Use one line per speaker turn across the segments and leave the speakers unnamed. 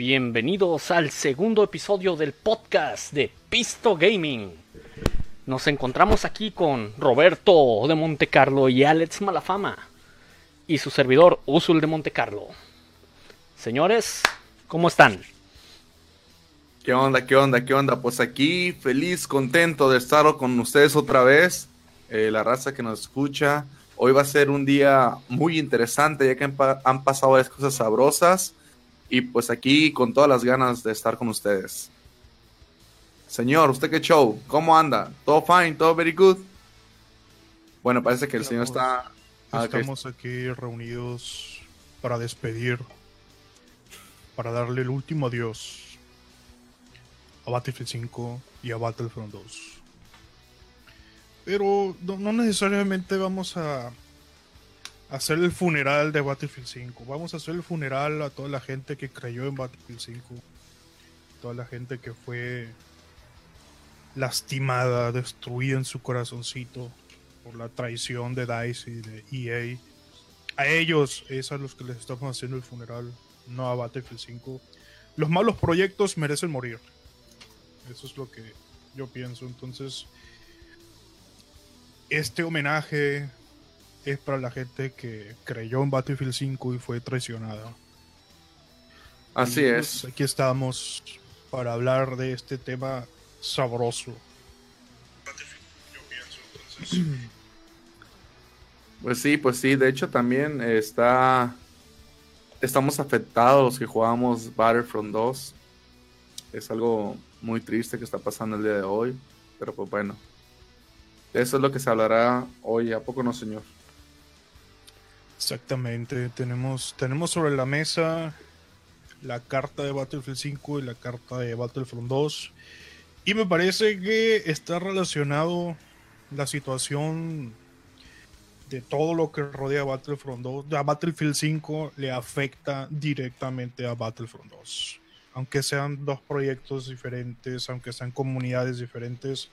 Bienvenidos al segundo episodio del podcast de Pisto Gaming. Nos encontramos aquí con Roberto de Montecarlo y Alex Malafama y su servidor Usul de Montecarlo. Señores, ¿cómo están?
¿Qué onda? ¿Qué onda? ¿Qué onda? Pues aquí feliz, contento de estar con ustedes otra vez. Eh, la raza que nos escucha. Hoy va a ser un día muy interesante ya que han, han pasado varias cosas sabrosas. Y pues aquí con todas las ganas de estar con ustedes. Señor, ¿usted qué show? ¿Cómo anda? ¿Todo fine? ¿Todo very good? Bueno, parece que el señor está...
Ah, estamos aquí reunidos para despedir, para darle el último adiós a Battlefield 5 y a Battlefront 2. Pero no, necesariamente vamos a hacer el funeral de Battlefield 5. Vamos a hacer el funeral a toda la gente que creyó en Battlefield 5. Toda la gente que fue lastimada, destruida en su corazoncito por la traición de DICE y de EA. A ellos es a los que les estamos haciendo el funeral, no a Battlefield 5. Los malos proyectos merecen morir. Eso es lo que yo pienso. Entonces, este homenaje es para la gente que creyó en Battlefield 5 y fue traicionada.
Así es.
Pues, aquí estamos para hablar de este tema sabroso. Yo
pienso, Pues sí, pues sí. De hecho, también está. Estamos afectados los que jugamos Battlefront 2. Es algo muy triste que está pasando el día de hoy. Pero pues bueno. Eso es lo que se hablará hoy, ¿a poco no, señor?
Exactamente. Tenemos, tenemos sobre la mesa la carta de Battlefield 5 y la carta de Battlefront 2. Y me parece que está relacionado la situación de todo lo que rodea a Battlefront 2. A Battlefield 5 le afecta directamente a Battlefront 2 aunque sean dos proyectos diferentes, aunque sean comunidades diferentes,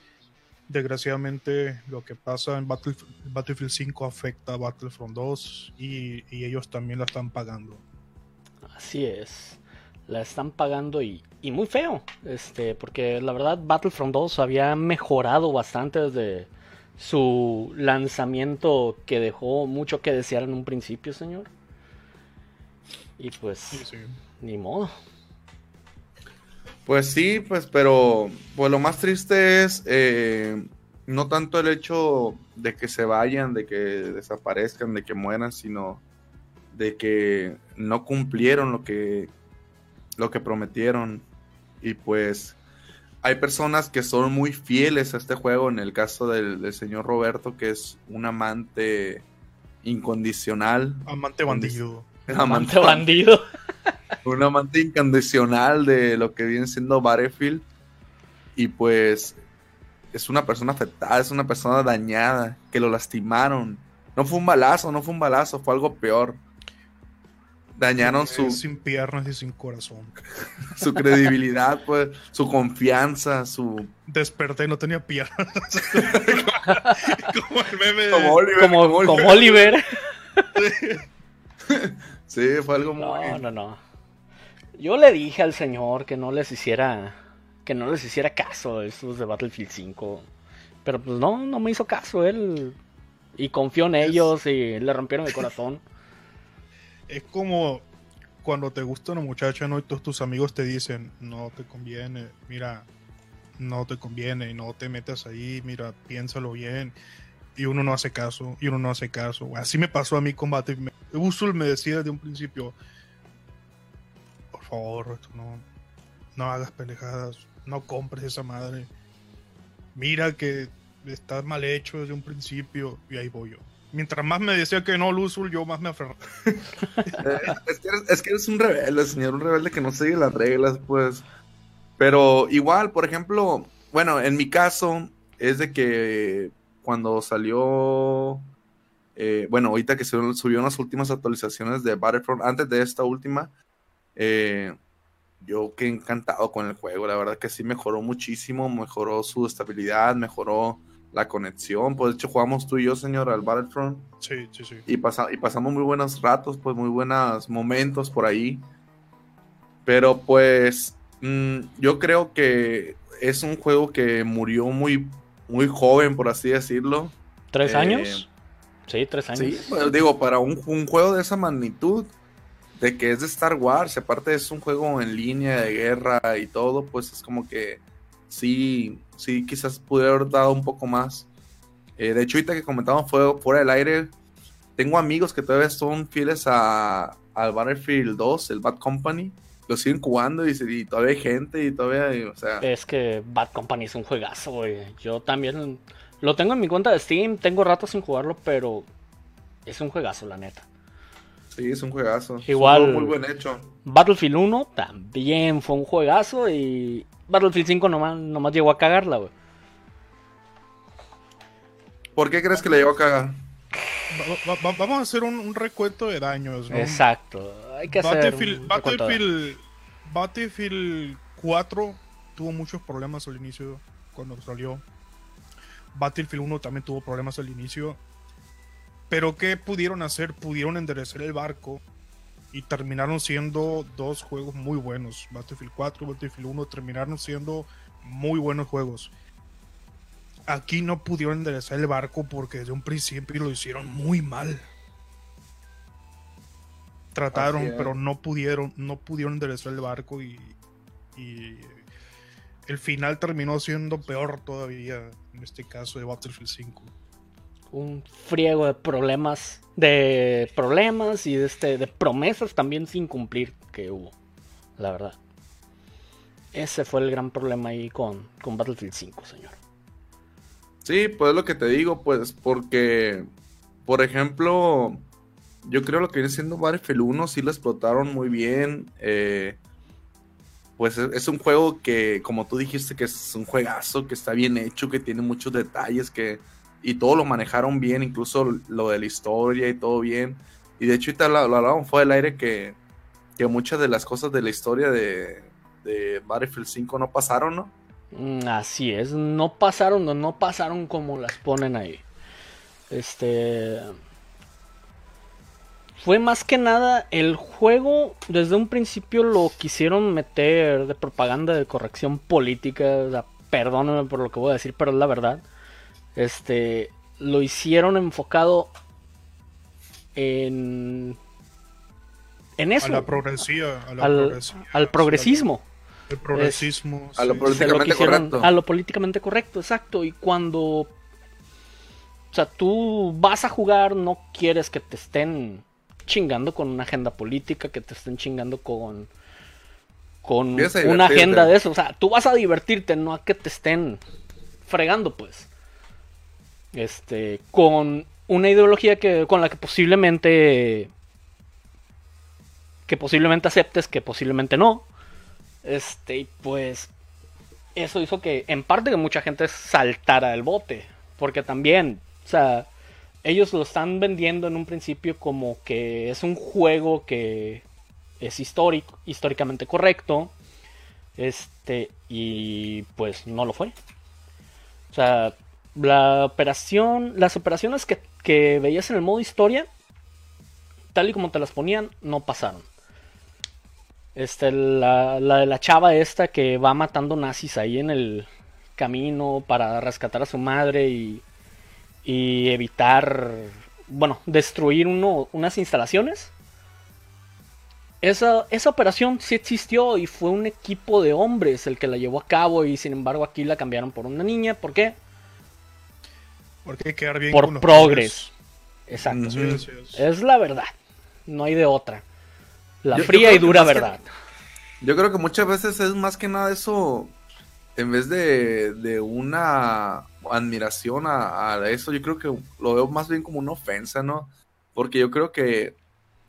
desgraciadamente lo que pasa en Battlefield 5 afecta a Battlefront 2 y, ellos también la están pagando.
Así es, la están pagando y, y, muy feo, este, porque la verdad Battlefront 2 había mejorado bastante desde su lanzamiento que dejó mucho que desear en un principio, señor. Y pues, ni modo.
Pues sí, pues, pero pues lo más triste es eh, no tanto el hecho de que se vayan, de que desaparezcan, de que mueran, sino de que no cumplieron lo que lo que prometieron. Y pues hay personas que son muy fieles a este juego en el caso del, del señor Roberto que es un amante incondicional.
Amante bandido.
Amante bandido
un amante incondicional de lo que viene siendo Battlefield. Y pues es una persona afectada, es una persona dañada, que lo lastimaron. No fue un balazo, no fue un balazo, fue algo peor. Dañaron su.
Sin piernas y sin corazón.
su credibilidad, pues, su confianza, su.
Desperté, no tenía piernas.
como el meme Como Oliver. Como, Oliver.
sí, fue algo muy.
No, no, no. Yo le dije al señor que no les hiciera que no les hiciera caso a estos de Battlefield 5. Pero pues no, no me hizo caso él. Y confió en ellos y le rompieron el corazón.
Es como cuando te gusta una muchacha, ¿no? Y todos tus amigos te dicen, no te conviene, mira, no te conviene, no te metas ahí, mira, piénsalo bien. Y uno no hace caso, y uno no hace caso. Así me pasó a mí con Battlefield. Usul me decía desde un principio, favor, no, no hagas pelejadas, no compres esa madre. Mira que está mal hecho desde un principio y ahí voy yo. Mientras más me decía que no, Luzul, yo más me aferraba.
es, que eres, un rebelde, señor, un rebelde que no sigue las reglas, pues. Pero igual, por ejemplo, bueno, en mi caso, es de que cuando salió. Eh, bueno, ahorita que se subió unas últimas actualizaciones de Battlefront, antes de esta última, eh, yo quedé encantado con el juego, la verdad que sí mejoró muchísimo, mejoró su estabilidad, mejoró la conexión, pues de hecho jugamos tú y yo, señor, al Battlefront.
Sí, sí, sí.
Y, y pasamos muy buenos ratos, pues muy buenos momentos por ahí. Pero pues mm, yo creo que es un juego que murió muy, muy joven, por así decirlo.
¿Tres
Eh,
años? Sí, tres años.
Sí, pues, digo, para un, un juego de esa magnitud, de que es de Star Wars, aparte es un juego en línea de guerra y todo, pues es como que sí, sí, quizás pudiera haber dado un poco más. Eh, de hecho, ahorita que comentamos fue fuera del aire, tengo amigos que todavía son fieles a, al Battlefield 2, el Bad Company, lo siguen jugando y, todavía hay gente y todavía, y, o sea,
Es que Bad Company es un juegazo, güey. Yo también lo tengo en mi cuenta de Steam, tengo rato sin jugarlo, pero es un juegazo, la neta.
sí, es un juegazo. Es un
Igual-
juego muy buen hecho.
Battlefield 1 también fue un juegazo y Battlefield 5 nomás, nomás llegó a cagarla, güey.
¿Por qué crees que le llegó a cagar?
Va- va- va- vamos a hacer un, un recuento de daños, ¿no?
Exacto. Hay que hacer
Battlefield,
un recuento de-
Battlefield, Battlefield 4 tuvo muchos problemas al inicio cuando salió. Battlefield 1 también tuvo problemas al inicio. Pero ¿qué pudieron hacer? Pudieron enderezar el barco y terminaron siendo dos juegos muy buenos. Battlefield 4 y Battlefield 1 terminaron siendo muy buenos juegos. Aquí no pudieron enderezar el barco porque desde un principio lo hicieron muy mal trataron, pero no pudieron, no pudieron enderezar el barco y, y el final terminó siendo peor todavía en este caso de Battlefield 5.
un friego de problemas, de problemas y de, este, de promesas también sin cumplir que hubo, la verdad. Ese fue el gran problema ahí con, con Battlefield 5, señor.
Sí, pues es lo que te digo, pues, porque, por ejemplo, yo creo lo que viene siendo Battlefield 1 sí lo explotaron muy bien. eh, pues es, es un juego que, como tú dijiste, que es un juegazo, que está bien hecho, que tiene muchos detalles, que y todo lo manejaron bien, incluso lo de la historia y todo bien. Y de hecho, ahorita lo, lo hablábamos fue del aire que, que muchas de las cosas de la historia de, de Battlefield 5 no pasaron, ¿no?
Mm, Así es, no pasaron, no, no pasaron como las ponen ahí. Este. Fue más que nada el juego, desde un principio lo quisieron meter de propaganda de corrección política. O sea, perdóname por lo que voy a decir, pero es la verdad. Este. Lo hicieron enfocado en. En eso.
A la progresía, a la
al,
progresía,
al progresismo.
al- El progresismo.
a lo
sí.
Políticamente
quisieron-
correcto.
A lo políticamente correcto, exacto. Y cuando. O sea, tú vas a jugar, no quieres que te estén chingando con una agenda política, que te estén chingando con. Con una agenda de eso. O sea, tú vas a divertirte, no a que te estén fregando, pues. Este. Con una ideología que. con la que posiblemente. Que posiblemente aceptes, que posiblemente no. Este, pues eso hizo que en parte que mucha gente saltara del bote, porque también, o sea, ellos lo están vendiendo en un principio como que es un juego que es histórico, históricamente correcto, este, y pues no lo fue. O sea, la operación, las operaciones que, que veías en el modo historia, tal y como te las ponían, no pasaron. Este, la, la de la chava esta que va matando nazis ahí en el camino para rescatar a su madre y, y evitar, bueno, destruir uno, unas instalaciones. Esa, esa operación sí existió y fue un equipo de hombres el que la llevó a cabo y sin embargo aquí la cambiaron por una niña. ¿Por qué?
Porque hay que quedar bien
Por
con los
progres. Exacto.
Ujú.
hombres. Sí, sí, sí.
Es la verdad. No hay de otra. La
Yo-
fría y dura
que-
verdad.
Yo creo que muchas veces es más que nada eso, en vez de, de una admiración a, a eso, yo creo que lo veo más bien como una ofensa, ¿no? Porque yo creo que,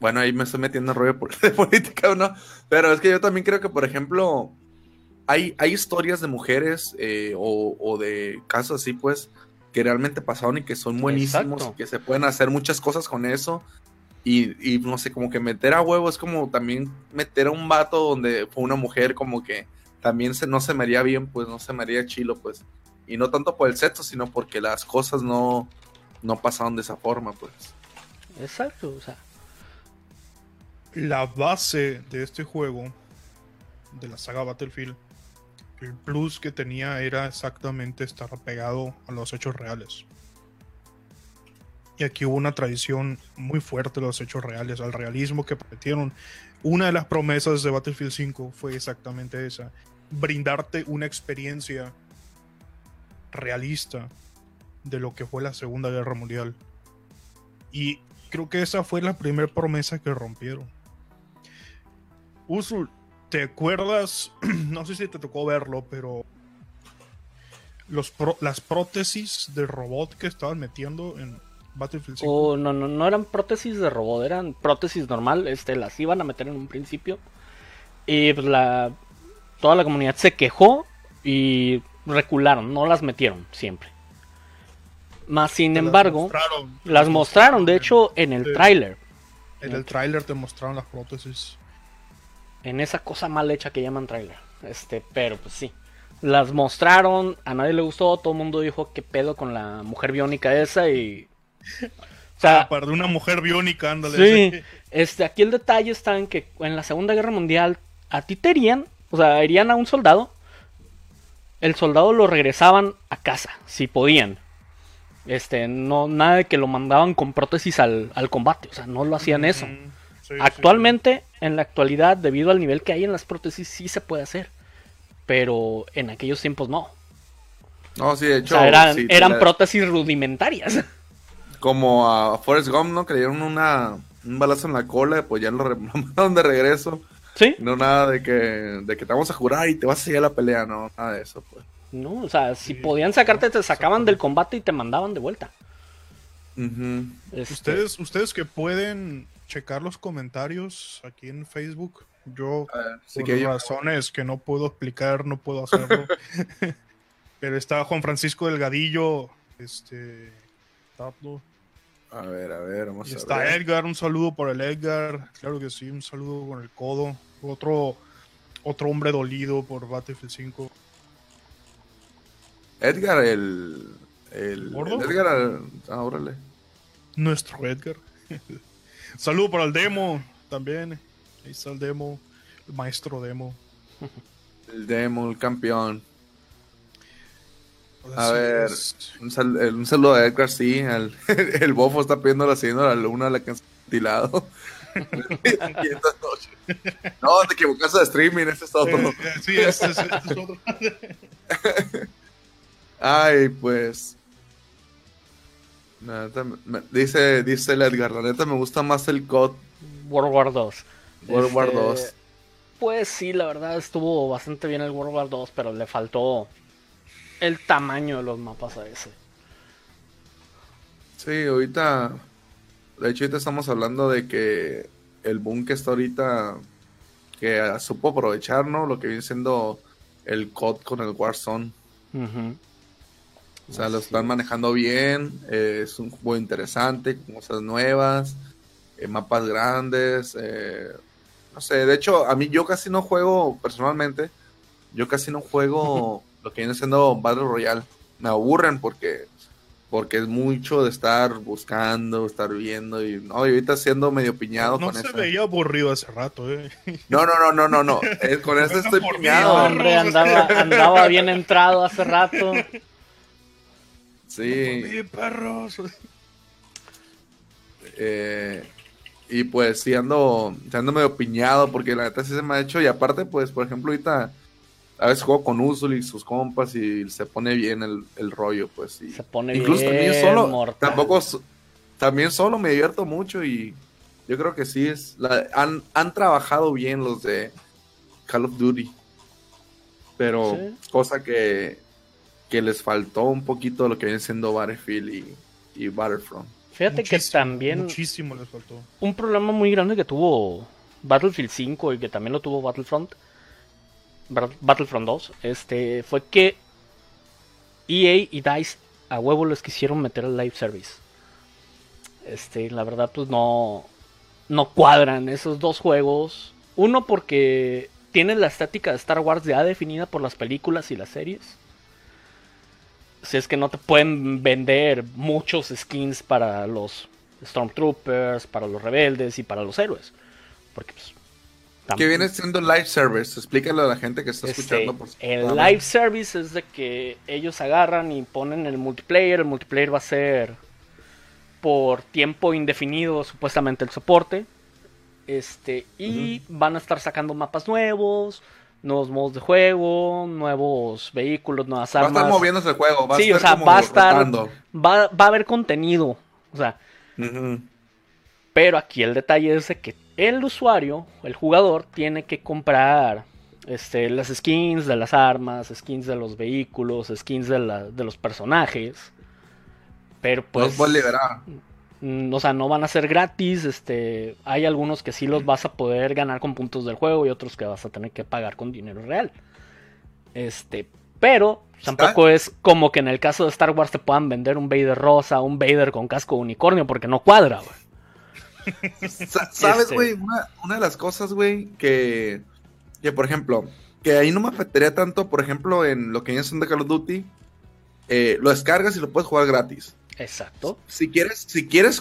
bueno, ahí me estoy metiendo en rollo de política, ¿no? Pero es que yo también creo que, por ejemplo, hay, hay historias de mujeres eh, o, o de casos así, pues, que realmente pasaron y que son buenísimos
Exacto.
y que se pueden hacer muchas cosas con eso. Y, y no sé, como que meter a huevo es como también meter a un vato donde fue una mujer, como que también se, no se me haría bien, pues no se me haría chilo, pues. Y no tanto por el sexo, sino porque las cosas no, no pasaron de esa forma, pues.
Exacto. O sea,
La base de este juego de la saga Battlefield, el plus que tenía era exactamente estar apegado a los hechos reales. Y aquí hubo una tradición muy fuerte de los hechos reales, al realismo que prometieron. Una de las promesas de Battlefield 5 fue exactamente esa, brindarte una experiencia realista de lo que fue la Segunda Guerra Mundial. Y creo que esa fue la primera promesa que rompieron. Usul, ¿te acuerdas? No sé si te tocó verlo, pero los las prótesis de robot que estaban metiendo en Battlefield 5.
Oh, no, no, no eran prótesis de robot, eran prótesis normal, este, las iban a meter en un principio. Y pues toda la comunidad se quejó y recularon, no las metieron siempre. Más sin embargo, las mostraron, de hecho, en el tráiler.
En el tráiler te mostraron las prótesis.
En esa cosa mal hecha que llaman tráiler. Este, pero pues sí. Las mostraron, a nadie le gustó, todo el mundo dijo qué pedo con la mujer biónica esa y
o sea, ah, para una mujer biónica, ándale.
Sí, este, aquí el detalle está en que en la Segunda Guerra Mundial a ti te herían, o sea, herían a un soldado, el soldado lo regresaban a casa, si podían. Este, no, nada de que lo mandaban con prótesis al, combate, o sea, no lo hacían eso. Actualmente, en la actualidad, debido al nivel que hay en las prótesis, sí se puede hacer. Pero en aquellos tiempos no.
No, sí, de hecho.
O sea, eran, eran prótesis rudimentarias.
Como a Forrest Gump, ¿no? Que le dieron una, un balazo en la cola, pues ya lo, mandaron de regreso.
Sí.
No nada de que, de que te vamos a jurar y te vas a seguir a la pelea, no, nada de eso, pues.
No, o sea, si podían sacarte, te sacaban del combate y te mandaban de vuelta.
Este, ustedes, ustedes que pueden checar los comentarios aquí en Facebook, yo por razones que no puedo explicar, no puedo hacerlo. Pero está Juan Francisco Delgadillo, este,
a ver, a ver, vamos
y está Edgar, un saludo por el Edgar. Claro que sí, un saludo con el codo. Otro, otro hombre dolido por Battlefield 5.
Edgar, el. el, Edgar, ah, órale.
Nuestro Edgar. saludo para el demo también. Ahí está el demo. El maestro demo.
el demo, el campeón. A ver, un, saludo a Edgar, sí. El, bofo está pidiendo la siguiendo la luna, la que han ventilado. no, te equivocaste de streaming, este es otro.
Sí, este es, este es otro.
Ay, pues. dice, dice el Edgar, la neta me gusta más el COD.
World War 2.
World War 2. Este,
pues sí, la verdad estuvo bastante bien el World War 2, pero le faltó el tamaño de los mapas a ese.
Sí, ahorita, de hecho ahorita estamos hablando de que el boom que está ahorita, que supo aprovechar, ¿no? Lo que viene siendo el COD con el Warzone. O sea, lo están manejando bien, eh, es un juego interesante, con cosas nuevas, eh, mapas grandes, eh, no sé, de hecho, a mí yo casi no juego, personalmente, yo casi no juego lo que viene siendo Battle Royale. Me aburren porque porque es mucho de estar buscando, estar viendo y no, ahorita siendo medio piñado
no
con
se veía aburrido hace rato, eh.
No, no, no, no, no, no. Eh, con eso estoy piñado.
Hombre, andaba, andaba bien entrado hace rato.
Sí.
perros.
Eh, y pues sí ando, ando medio piñado porque la neta sí se me ha hecho y aparte pues por ejemplo ahorita a veces juego con Usul y sus compas y se pone bien el, rollo, pues.
se pone
incluso
bien.
Incluso también solo, tampoco, también solo me divierto mucho y yo creo que sí es. han, han trabajado bien los de Call of Duty. Pero cosa que, que les faltó un poquito lo que viene siendo Battlefield y, y Battlefront.
Fíjate que también.
Muchísimo les faltó.
Un problema muy grande que tuvo Battlefield 5 y que también lo tuvo Battlefront Battlefront 2, este, fue que EA y DICE a huevo les quisieron meter al live service. Este, la verdad, pues no, no cuadran esos dos juegos. Uno porque tienen la estética de Star Wars ya definida por las películas y las series. Si es que no te pueden vender muchos skins para los Stormtroopers, para los rebeldes y para los héroes. Porque pues,
¿Qué viene siendo live service? Explícale a la gente que está
Este,
escuchando. Por
el live service es de que ellos agarran y ponen el multiplayer. El multiplayer va a ser por tiempo indefinido, supuestamente el soporte. Este, y van a estar sacando mapas nuevos, nuevos modos de juego, nuevos vehículos, nuevas
Va a
armas.
estar moviéndose el juego. Va
Sí,
a
o
estar
sea,
como
va a estar-. Va, va a haber contenido. O sea. Pero aquí el detalle es de que el usuario, el jugador, tiene que comprar este, las skins de las armas, skins de los vehículos, skins de, la- de los personajes. Pero
Los
pues...
puedes liberar.
mm, O sea, no van a ser gratis. Este, hay algunos que sí los vas a poder ganar con puntos del juego y otros que vas a tener que pagar con dinero real. Este, pero tampoco es como que en el caso de Star Wars te puedan vender un Vader rosa, un Vader con casco de unicornio, porque no cuadra, güey.
Sa- ¿Sabes,
Este-
güey? Una, una de las cosas, güey, que, que, por ejemplo, que ahí no me afectaría tanto, por ejemplo, en lo que viene siendo Call of Duty, eh, lo descargas y lo puedes jugar gratis.
Exacto.
Si quieres, si quieres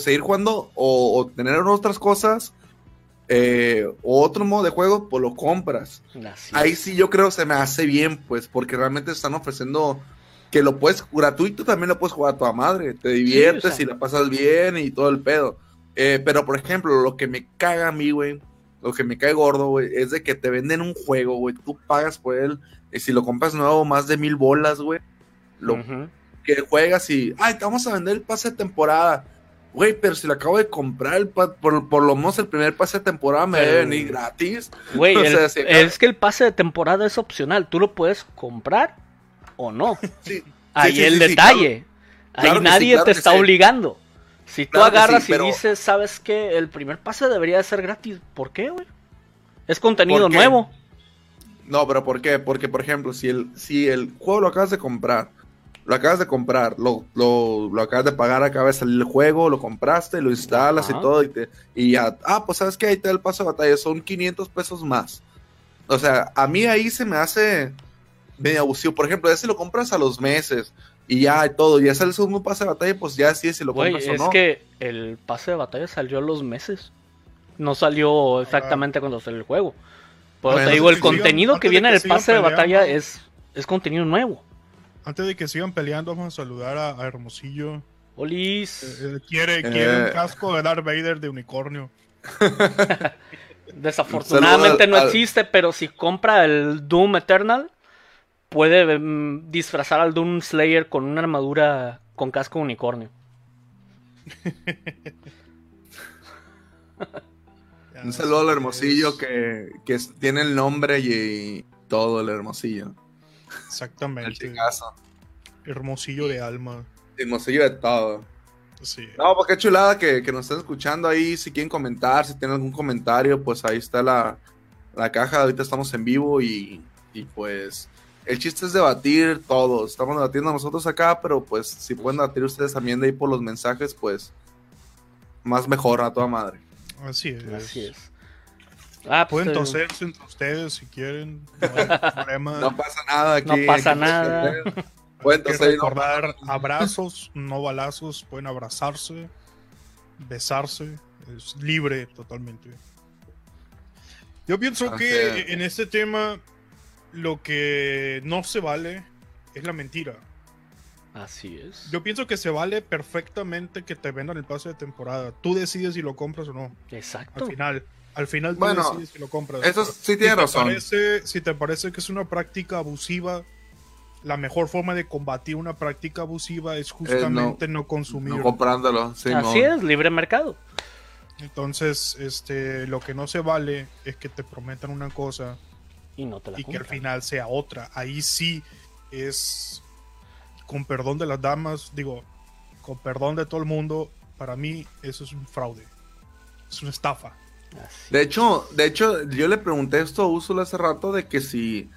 seguir jugando o, o tener otras cosas, eh, o otro modo de juego, pues lo compras.
Así
Ahí sí yo creo se me hace bien, pues, porque realmente están ofreciendo que lo puedes, gratuito también lo puedes jugar a toda madre, te diviertes
o sea.
y la pasas bien y todo el pedo. Eh, pero, por ejemplo, lo que me caga a mí, güey, lo que me cae gordo, güey, es de que te venden un juego, güey, tú pagas por él, y si lo compras nuevo, más de mil bolas, güey, lo que juegas y, ay, te vamos a vender el pase de temporada. Güey, pero si lo acabo de comprar, el por, por lo menos el primer pase de temporada me debe venir gratis.
Güey,
O
el-
sea, si acá-
es que el pase de temporada es opcional. Tú lo puedes comprar o no.
Sí,
Ahí
sí,
el
sí,
detalle.
Claro
Ahí
sí,
nadie
claro
te está obligando. Si tú
Claro
agarras
sí,
y dices, ¿sabes qué? El primer pase debería de ser gratis. ¿Por qué, güey? Es contenido nuevo.
No, pero ¿por qué? Porque, por ejemplo, si el, si el juego lo acabas de comprar, lo acabas de comprar, lo, lo, lo acabas de pagar, acaba de salir el juego, lo compraste, lo instalas
Ajá.
y todo, y, te, y ya, ah, pues sabes que ahí te da el paso de batalla, son 500 pesos más. O sea, a mí ahí se me hace medio abusivo. Por ejemplo, ya si lo compras a los meses y ya y todo, ya sale el segundo pase de batalla, pues ya sí, si lo
Güey,
compras o
es
no.
que el pase de batalla salió a los meses. No salió exactamente cuando salió el juego.
Bueno,
te digo, el
sigan-
contenido que viene en
que
el
sigan
pase de batalla es, es contenido nuevo.
Antes de que sigan peleando, vamos a saludar a, a Hermosillo.
Olis.
Eh, quiere, quiere un
Eh.
casco de Darth Vader de unicornio.
Desafortunadamente no
al-
existe, pero si compra el Doom Eternal, puede mm, disfrazar al Doom Slayer con una armadura con casco de unicornio.
Un saludo al hermosillo que, que tiene el nombre y, todo el hermosillo. El
Exactamente.
chingazo.
Hermosillo de alma.
Hermosillo de todo.
Sí.
No, pues qué chulada que, que nos estén escuchando ahí. Si quieren comentar, si tienen algún comentario, pues ahí está la, la caja. Ahorita estamos en vivo y, y pues el chiste es debatir todo. Estamos debatiendo nosotros acá, pero pues si pueden debatir ustedes también de ahí por los mensajes, pues más mejor a toda madre.
Así es.
Así es. Ah, pues,
Pueden
eh,
toserse entre ustedes si quieren. No hay problema.
No pasa nada aquí.
No pasa nada.
Pueden toser y no
recordar abrazos, no balazos. Pueden abrazarse, besarse. Es libre totalmente. Yo pienso que en este tema lo que no se vale es la mentira.
Así es.
Yo pienso que se vale perfectamente que te vendan el pase de temporada. Tú decides si lo compras o no.
Exacto.
Al final. Al final tú
Bueno,
decides si lo compras.
Eso sí
si
tiene
te
razón.
Parece, si te parece que es una práctica abusiva, la mejor forma de combatir una práctica abusiva es justamente no, consumir.
No comprándolo. Sí,
Así
no.
es, libre mercado.
Entonces, este, lo que no se vale es que te prometan una cosa
Y no te la
y que al final sea otra. Ahí sí es, con perdón de las damas, digo, con perdón de todo el mundo, para mí eso es un fraude. Es una estafa.
Así
De hecho, de hecho, yo le pregunté esto a Úrsula hace rato de que si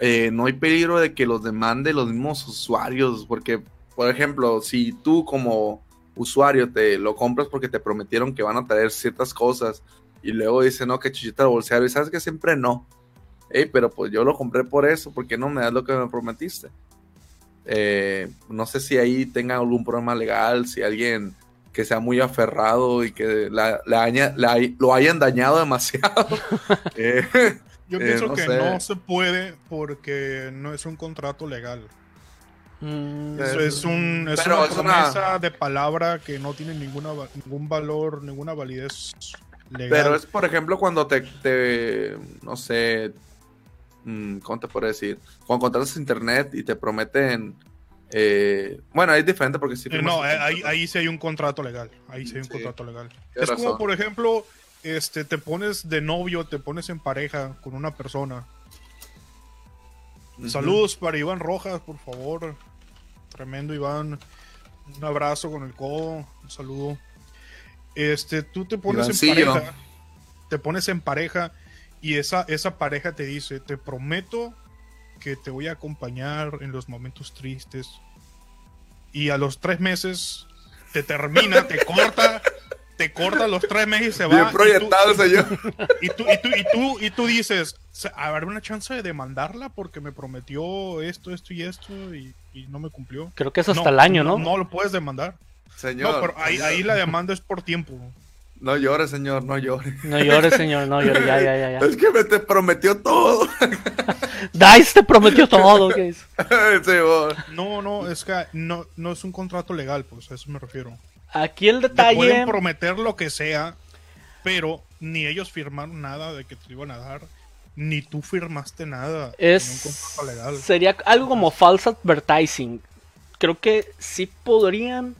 eh, no hay peligro de que los demande los mismos usuarios, porque, por ejemplo, si tú como usuario te lo compras porque te prometieron que van a traer ciertas cosas y luego dice no, que chichita el bolseario, y sabes que siempre no. Ey, pero pues yo lo compré por eso, porque no me das lo que me prometiste. Eh, no sé si ahí tenga algún problema legal, si alguien que sea muy aferrado y que la, la lo hayan dañado demasiado. Eh,
Yo
Eh,
pienso
no
que
sé.
no se puede porque no es un contrato legal.
Mm,
Eso es, un, es
Pero
una
es una-
promesa de palabra que no tiene ninguna, ningún valor, ninguna validez legal.
Pero es, por ejemplo, cuando te, te no sé, ¿cómo te puedo decir? Cuando contratas internet y te prometen, eh, bueno, es diferente porque sí.
Eh, no, eh, ahí, ahí sí hay un contrato legal. Ahí sí hay un
Sí,
contrato legal. Es como, por ejemplo, este, te pones de novio, te pones en pareja con una persona. Saludos para Iván Rojas, por favor. Tremendo Iván. Un abrazo con el codo. Un saludo. Este, tú te pones en pareja. Te pones en pareja y esa, esa pareja te dice, te prometo que te voy a acompañar en los momentos tristes. Y a los tres meses te termina, te corta, te corta los tres meses y se va.
Bien
y tú-
proyectado yo.
y tú, y tú, y tú, y tú dices, "Se- ¿habrá una chance de demandarla? Porque me prometió esto, esto y esto y, y no me cumplió.
creo que es hasta el año, ¿no?
No, lo puedes demandar.
Señor.
no, pero ahí,
señor.
ahí la demanda es por tiempo.
No llore, señor, no llore.
No llores, señor, no llores, ya, ya, ya. ya.
Es que me te prometió todo.
Dice te prometió todo, ¿qué es?
Sí, vos.
No, no, es que no, no es un contrato legal, pues a eso me refiero.
Aquí el
Te
detalle.
pueden prometer lo que sea, pero ni ellos firmaron nada de que te iban a dar, ni tú firmaste nada
Es,
en un contrato legal.
sería algo como false advertising. Creo que sí podrían,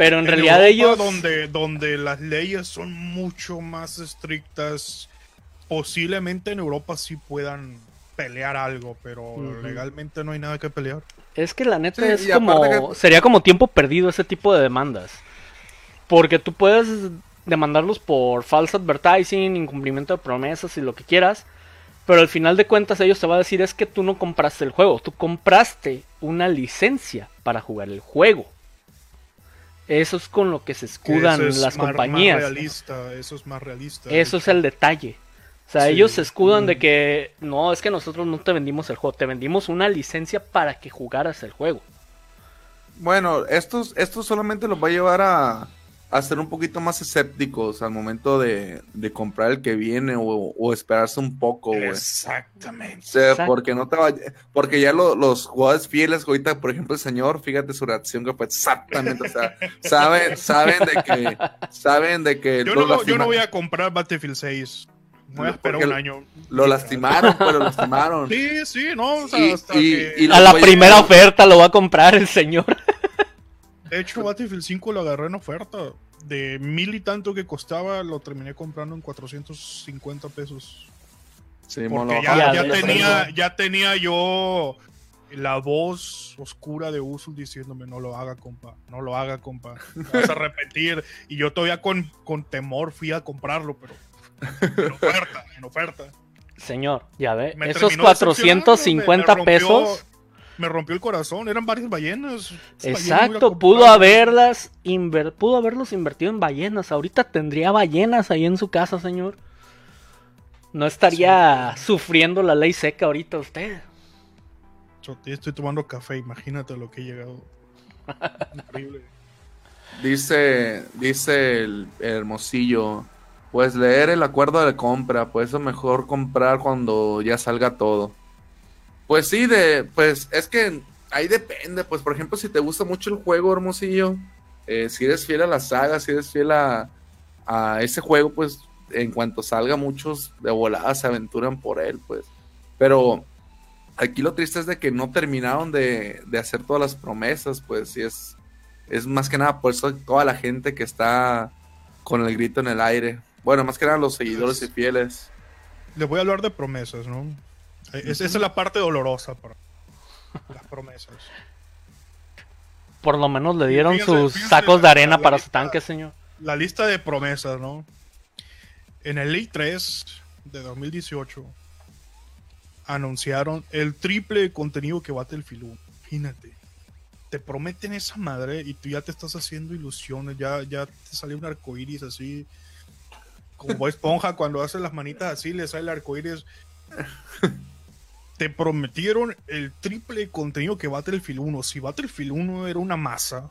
pero en, realidad
Europa,
ellos...
donde donde las leyes son mucho más estrictas posiblemente en Europa sí puedan pelear algo pero legalmente no hay nada que pelear
Es que la neta
Sí,
es como...
que-
Sería como tiempo perdido ese tipo de demandas. Porque tú puedes demandarlos por false advertising, incumplimiento de promesas y lo que quieras. Pero al final de cuentas ellos te van a decir es que tú no compraste el juego. Tú compraste una licencia para jugar el juego. Eso es con lo que se
Que
escudan
eso es
las
más-
compañías.
más realista eso es más realista
Eso es el detalle. O sea,
Sí.
ellos se escudan
Mm.
de que no, es que nosotros no te vendimos el juego, te vendimos una licencia para que jugaras el juego.
Bueno, estos, esto solamente los va a llevar a, a ser un poquito más escépticos al momento de, de comprar el que viene o, o esperarse un poco, güey.
exactamente
O sea,
Exacto.
porque no te porque ya lo- los jugadores fieles, ahorita, por ejemplo, el señor, fíjate su reacción que fue exactamente, o sea, saben, saben de que, saben de que
yo no, yo no voy a comprar Battlefield 6 voy a esperar un año
lo lastimaron, pues lo lastimaron.
sí sí no o sea,
Y-
hasta
y-
que-
y lo-
A la
voy
primera oferta lo va a comprar el señor.
De hecho, Battlefield 5 lo agarré en oferta. De mil y tanto que costaba, lo terminé comprando en 450 pesos.
Sí,
Porque ya,
Ya,
ya
ya
tenía, ya tenía yo la voz oscura de Usul diciéndome no lo haga, compa, no lo haga, compa. Vas a repetir. Y yo todavía con, con temor fui a comprarlo, pero en oferta, en oferta.
Señor, ya ve,
Me
esos
terminó decepcionando,
450
me- me rompió-
pesos,
Me rompió el corazón, eran varias ballenas.
Exacto, pudo haberlas inver- pudo haberlos invertido en ballenas. Ahorita tendría ballenas ahí en su casa, señor. No estaría sufriendo la ley seca ahorita usted.
Yo estoy tomando café, imagínate lo que he llegado. Increíble.
Dice, dice el, el hermosillo, pues leer el acuerdo de compra, pues es mejor comprar cuando ya salga todo. Pues sí, de, pues es que ahí depende, pues por ejemplo si te gusta mucho el juego, hermosillo, eh, si eres fiel a la saga, si eres fiel a, a ese juego, pues en cuanto salga muchos de volada se aventuran por él, pues. Pero aquí lo triste es de que no terminaron de, de hacer todas las promesas, pues sí es es más que nada por eso toda la gente que está con el grito en el aire. Bueno, más que nada los seguidores y fieles.
Les voy a hablar de promesas, ¿no? Eh, es- Esa es la parte dolorosa para las promesas.
Por lo menos le dieron
Fíjense-
sus
fíjense
sacos de arena
la
para su
lista-
tanque, señor.
La lista de promesas, ¿no? En el League 3 de 2018 anunciaron el triple de contenido que Battlefield 1. Imagínate. Te prometen esa madre y tú ya te estás haciendo ilusiones, ya, ya te sale un arcoiris así. Como Esponja cuando hace las manitas así, le sale el arcoiris. Te prometieron el triple de contenido que Battlefield 1. Si Battlefield 1 era una masa,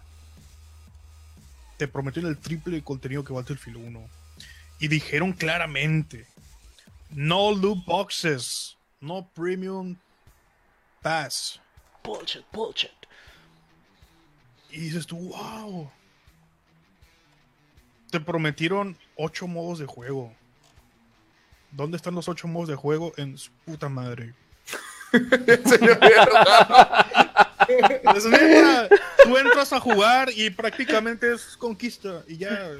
te prometieron el triple de contenido que Battlefield 1. Y dijeron claramente, no loot boxes, no premium pass.
Bullshit, bullshit.
Y dices tú, wow. Te prometieron ocho modos de juego. ¿Dónde están los ocho modos de juego? En su puta madre. Tú entras a jugar y prácticamente es conquista y ya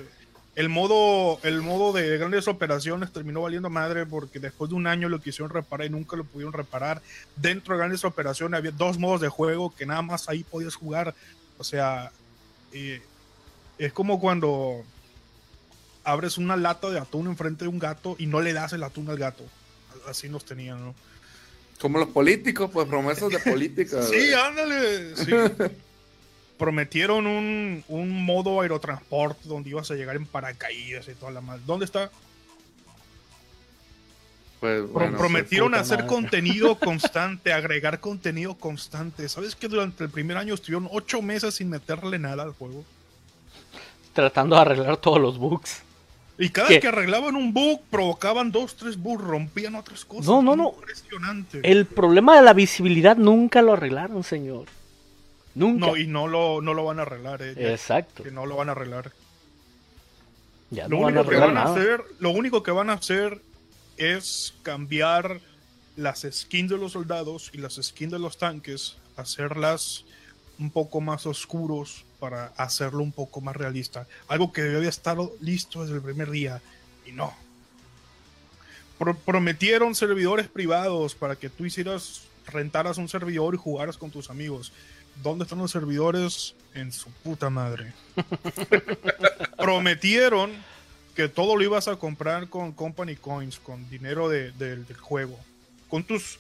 el modo el modo de grandes operaciones terminó valiendo madre porque después de un año lo quisieron reparar y nunca lo pudieron reparar. Dentro de grandes operaciones había dos modos de juego que nada más ahí podías jugar. O sea, eh, es como cuando abres una lata de atún enfrente de un gato y no le das el atún al gato. Así nos tenían, ¿no?
Como los políticos, pues promesas de política.
sí, ándale. Sí. Prometieron un, un, modo aerotransporte donde ibas a llegar en paracaídas y toda la madre. ¿Dónde está?
Pues, bueno,
prometieron hacer madre. contenido constante, agregar contenido constante. ¿Sabes que durante el primer año estuvieron ocho meses sin meterle nada al juego?
Tratando de arreglar todos los bugs.
Y cada vez que arreglaban un bug, provocaban dos, tres bugs, rompían otras cosas.
No, no, no.
Impresionante.
El problema de la visibilidad nunca lo arreglaron, señor. Nunca.
No, y no lo, no lo van a arreglar. Eh,
Exacto.
Que no lo van a arreglar.
Ya
lo,
no van a
único que van a hacer, lo único que van a hacer es cambiar las skins de los soldados y las skins de los tanques, hacerlas un poco más oscuros para hacerlo un poco más realista. Algo que debía estar listo desde el primer día y no. Pro prometieron servidores privados para que tú hicieras, rentaras un servidor y jugaras con tus amigos. ¿Dónde están los servidores? En su puta madre. Prometieron que todo lo ibas a comprar con Company Coins, con dinero de, de, del juego. Con tus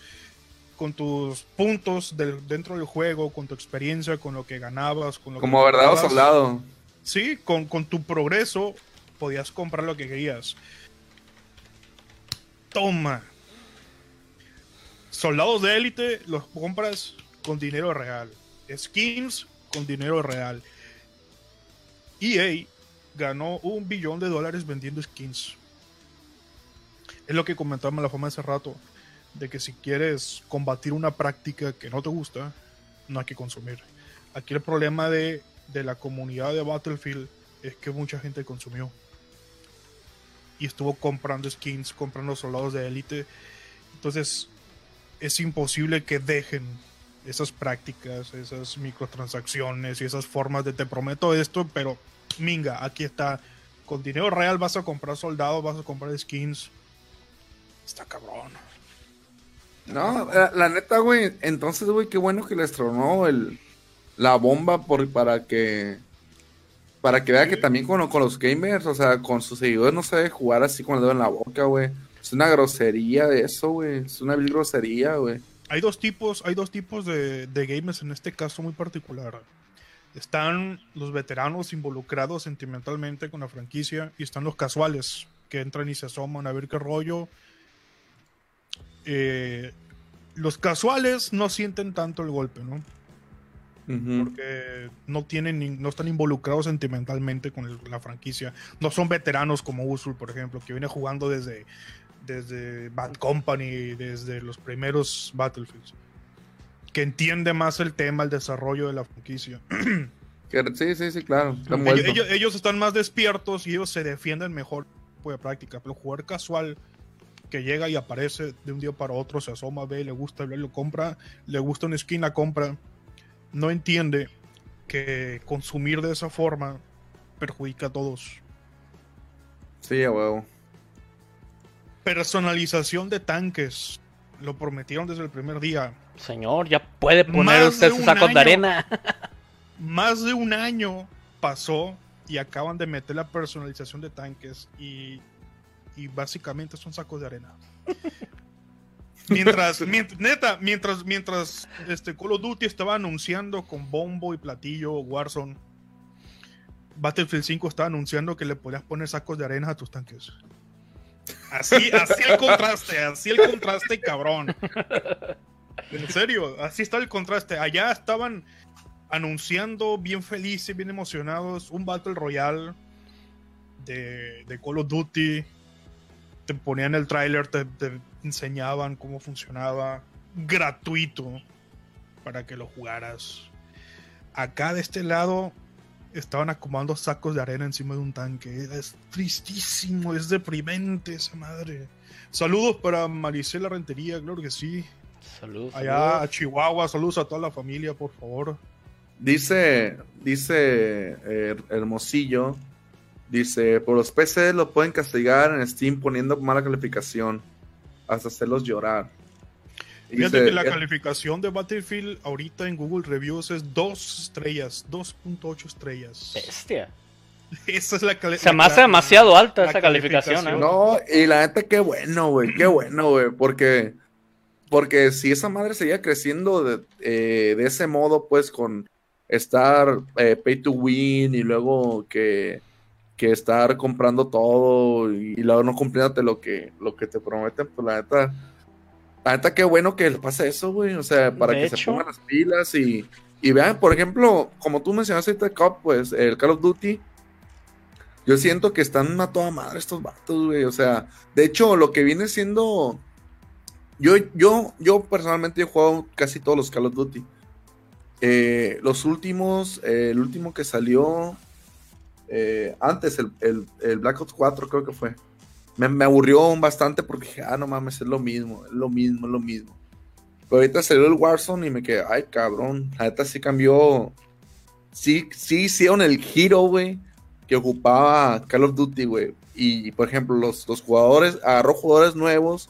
con tus puntos del, dentro del juego, con tu experiencia, con lo que ganabas, con lo
Como
que
verdadero soldado.
Sí, con, con, tu progreso podías comprar lo que querías. Toma. Soldados de élite los compras con dinero real. Skins con dinero real. EA ganó un billón de dólares vendiendo skins. Es lo que comentábamos la forma hace rato de que si quieres combatir una práctica que no te gusta, no hay que consumir. Aquí el problema de, de, la comunidad de Battlefield es que mucha gente consumió. Y estuvo comprando skins, comprando soldados de élite. Entonces es imposible que dejen esas prácticas, esas microtransacciones y esas formas de te prometo esto, pero minga, aquí está. Con dinero real vas a comprar soldados, vas a comprar skins. Está cabrón.
No, la, la neta, güey. Entonces, güey, qué bueno que les tronó el, la bomba por, para que. Para que vea que también con, los gamers, o sea, con sus seguidores no se debe jugar así con el dedo en la boca, güey. Es una grosería de eso, güey. Es una vil grosería, güey.
Hay dos tipos, hay dos tipos de, de gamers en este caso muy particular. Están los veteranos involucrados sentimentalmente con la franquicia y están los casuales que entran y se asoman a ver qué rollo eh, los casuales no sienten tanto el golpe, ¿no? Uh -huh. Porque no tienen, no están involucrados sentimentalmente con el, la franquicia. No son veteranos como Usul, por ejemplo, que viene jugando desde, desde Bad Company, desde los primeros Battlefields. Que entiende más el tema, el desarrollo de la franquicia.
sí, sí, sí, claro.
Ellos, ellos, ellos, están más despiertos y ellos se defienden mejor de práctica. Pero jugar casual que llega y aparece de un día para otro, se asoma, ve, le gusta, ve, lo compra, le gusta una skin, la compra, no entiende que consumir de esa forma perjudica a todos.
Sí, a huevo.
Personalización de tanques. Lo prometieron desde el primer día.
Señor, ya puede poner más usted sus sacos año, de arena.
más de un año pasó y acaban de meter la personalización de tanques y y básicamente son sacos de arena. mientras, mientras, neta, mientras, mientras este Call of Duty estaba anunciando con bombo y platillo Warzone, Battlefield 5 estaba anunciando que le podías poner sacos de arena a tus tanques. Así, así el contraste, así el contraste, cabrón. En serio, así está el contraste. Allá estaban anunciando bien felices, bien emocionados, un Battle Royale de, de Call of Duty. Te ponían el tráiler, te, te enseñaban cómo funcionaba, gratuito, para que lo jugaras. Acá de este lado estaban acomodando sacos de arena encima de un tanque. Es tristísimo, es deprimente esa madre. Saludos para Maricela Rentería, claro que sí.
Saludos.
Allá
saludos.
a Chihuahua, saludos a toda la familia, por favor.
Dice, dice eh, Hermosillo, dice, por los PCs lo pueden castigar en Steam poniendo mala calificación, hasta hacerlos llorar.
Fíjate
dice,
que la
eh,
calificación de Battlefield ahorita en Google Reviews es 2 estrellas, 2.8 estrellas.
Bestia.
Esa es la cali-
Se me hace demasiado alta esa calificación, ¿eh?
calificación.
No, y la neta, qué bueno, güey, qué bueno, güey, porque, porque si esa madre seguía creciendo de, eh, de ese modo, pues con estar eh, pay to win y luego que, que estar comprando todo y, y luego no cumpliéndote lo que, lo que te prometen, pues la neta, la neta, qué bueno que le pase eso, güey, o sea, para
De
que se pongan las pilas y, y vean, por ejemplo, como tú mencionaste ahorita, Cop, pues el Call of Duty. Yo siento que están a toda madre estos vatos, güey. O sea, de hecho, lo que viene siendo. Yo, yo, yo personalmente he jugado casi todos los Call of Duty. Eh, los últimos, eh, el último que salió eh, antes, el, el- el Black Ops 4, creo que fue. Me, me aburrió bastante porque dije, ah, no mames, es lo mismo, es lo mismo, es lo mismo. Pero ahorita salió el Warzone y me quedé, ay, cabrón. La neta sí cambió. Sí, sí hicieron el giro, güey que ocupaba Call of Duty, güey. Y, por ejemplo, los, los jugadores, agarró jugadores nuevos,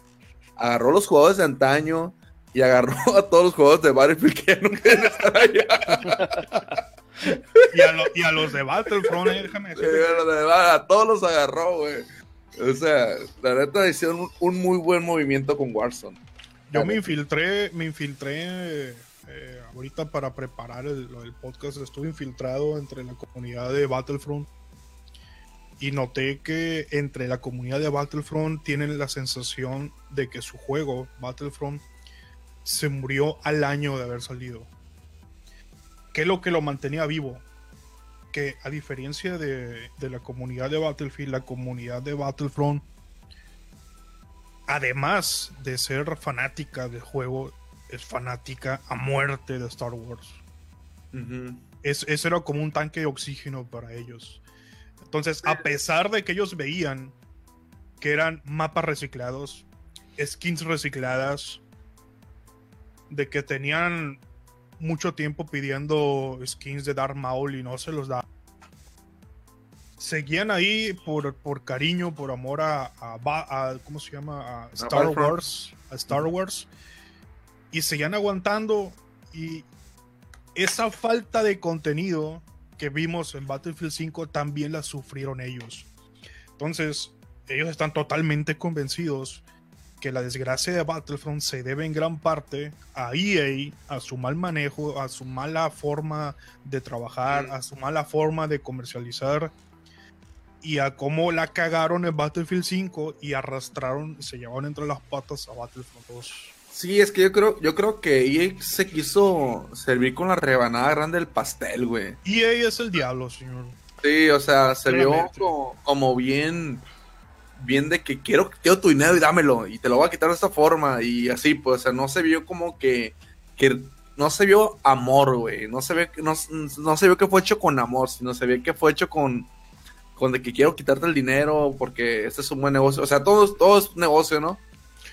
agarró los jugadores de antaño y agarró a todos los jugadores de Battlefield que quieren estar allá.
Y a, lo- y a los de Battlefront, eh, déjame decirte.
bueno, de verdad, a todos los agarró, güey. O sea, la neta hicieron un, un muy buen movimiento con Warzone.
Yo me infiltré, me infiltré eh, ahorita para preparar el, lo del podcast. Estuve infiltrado entre la comunidad de Battlefront y noté que entre la comunidad de Battlefront tienen la sensación de que su juego, Battlefront, se murió al año de haber salido. ¿Qué es lo que lo mantenía vivo? Que a diferencia de, de la comunidad de Battlefield, la comunidad de Battlefront además de ser fanática del juego, es fanática a muerte de Star Wars. Es, eso era como un tanque de oxígeno para ellos. Entonces, a pesar de que ellos veían que eran mapas reciclados, skins recicladas, de que tenían mucho tiempo pidiendo skins de Darth Maul y no se los da. Seguían ahí por, por cariño, por amor a, a, ¿cómo se llama? A Star. Wars, a Star Wars, y seguían aguantando y esa falta de contenido que vimos en Battlefield 5 también la sufrieron ellos. Entonces, ellos están totalmente convencidos que la desgracia de Battlefront se debe en gran parte a EA, a su mal manejo, a su mala forma de trabajar,
Sí.
a su mala forma de comercializar y a cómo la cagaron en Battlefield 5 y arrastraron y se llevaron entre las patas a Battlefield 2.
Sí, es que yo creo, yo creo que EA se quiso servir con la rebanada grande del pastel, güey.
EA es el diablo, señor.
Sí, o sea, se vio como bien, bien de que quiero, quiero tu dinero y dámelo, y te lo voy a quitar de esta forma, y así, pues, o sea, no se vio como que, que no se vio amor, güey, no se ve, no, no se vio que fue hecho con amor, sino se ve que fue hecho con, con de que quiero quitarte el dinero porque este es un buen negocio, o sea, todo, todo es negocio, ¿no?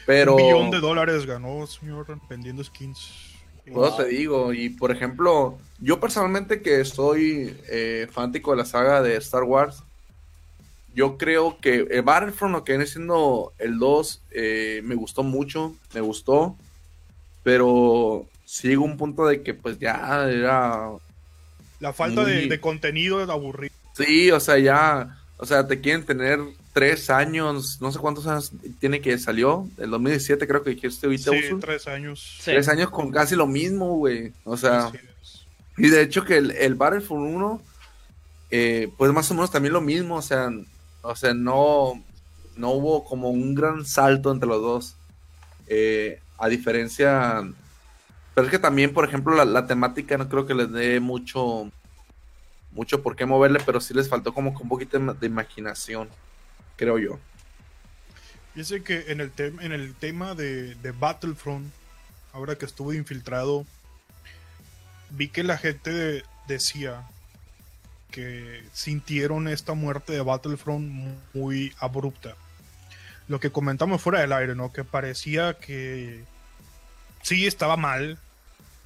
Pero...
Un billón de dólares ganó, señor, vendiendo skins.
Pues te digo, y por ejemplo, yo personalmente que soy eh, fanático de la saga de Star Wars, yo creo que el Battlefront, lo que viene siendo el 2, eh, me gustó mucho, me gustó, pero sigo un punto de que pues ya era...
La falta de,
Muy-
de contenido es aburrido.
Sí, o sea, ya, o sea, te quieren tener tres años, no sé cuántos años tiene que salió, el 2017 creo que dijiste ahorita,
Sí,
Usul.
tres años.
Sí.
tres años con casi lo mismo, güey, o sea... Y de hecho que el, el Battlefront 1, eh, pues más o menos también lo mismo, o sea, o sea, no, no hubo como un gran salto entre los dos. Eh, a diferencia, Pero es que también, por ejemplo, la, la temática no creo que les dé mucho mucho por qué moverle, pero sí les faltó como un poquito de, imaginación, creo yo.
Dice que en el, en el tema de, de Battlefront, ahora que estuve infiltrado, vi que la gente de- decía que sintieron esta muerte de Battlefront mu- muy abrupta. Lo que comentamos fuera del aire, ¿no? Que parecía que sí estaba mal.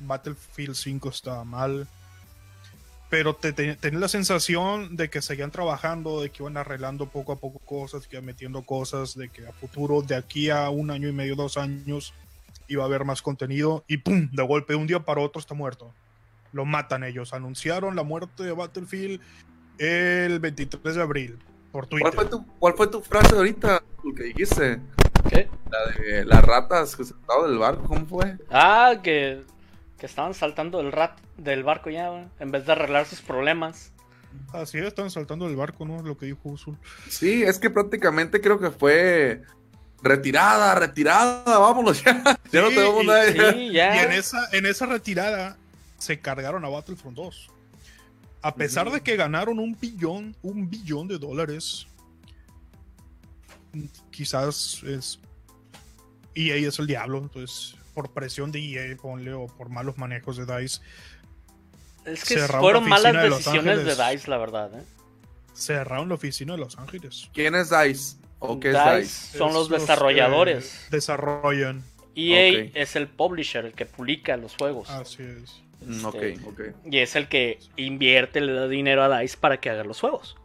Battlefield 5 estaba mal. Pero te, la sensación de que seguían trabajando, de que iban arreglando poco a poco cosas, que iban metiendo cosas, de que a futuro, de aquí a un año y medio, dos años, iba a haber más contenido. Y ¡pum! De golpe, de un día para otro está muerto. Lo matan ellos. Anunciaron la muerte de Battlefield el 23 de abril por Twitter.
¿Cuál fue tu, cuál fue tu frase ahorita? Lo que dijiste.
¿Qué?
La de las ratas que se saltaron del barco, ¿cómo fue?
Ah, que, que estaban saltando del, rat, del barco ya, güey, en vez de arreglar sus problemas.
Así es, están saltando del barco, ¿no? Lo que dijo Usul.
Sí, es que prácticamente creo que fue retirada, retirada, vámonos ya. ya no tenemos
y-
nada.
Sí, ya.
Y en esa, en esa retirada se cargaron a Battlefront 2. A pesar de que ganaron un billón, un billón de dólares, quizás es EA es el diablo, entonces por presión de EA, ponle, o por malos manejos de DICE,
Es que fueron
la
malas
de
decisiones de. DICE, la verdad. ¿eh?
cerraron la oficina de Los Ángeles.
¿Quién es DICE? ¿O qué es
DICE son
Es
los desarrolladores.
desarrollan,
EA es el publisher, el que publica los juegos.
así es.
Este,
ok,
Y es el que invierte, le da dinero a DICE para que haga los juegos.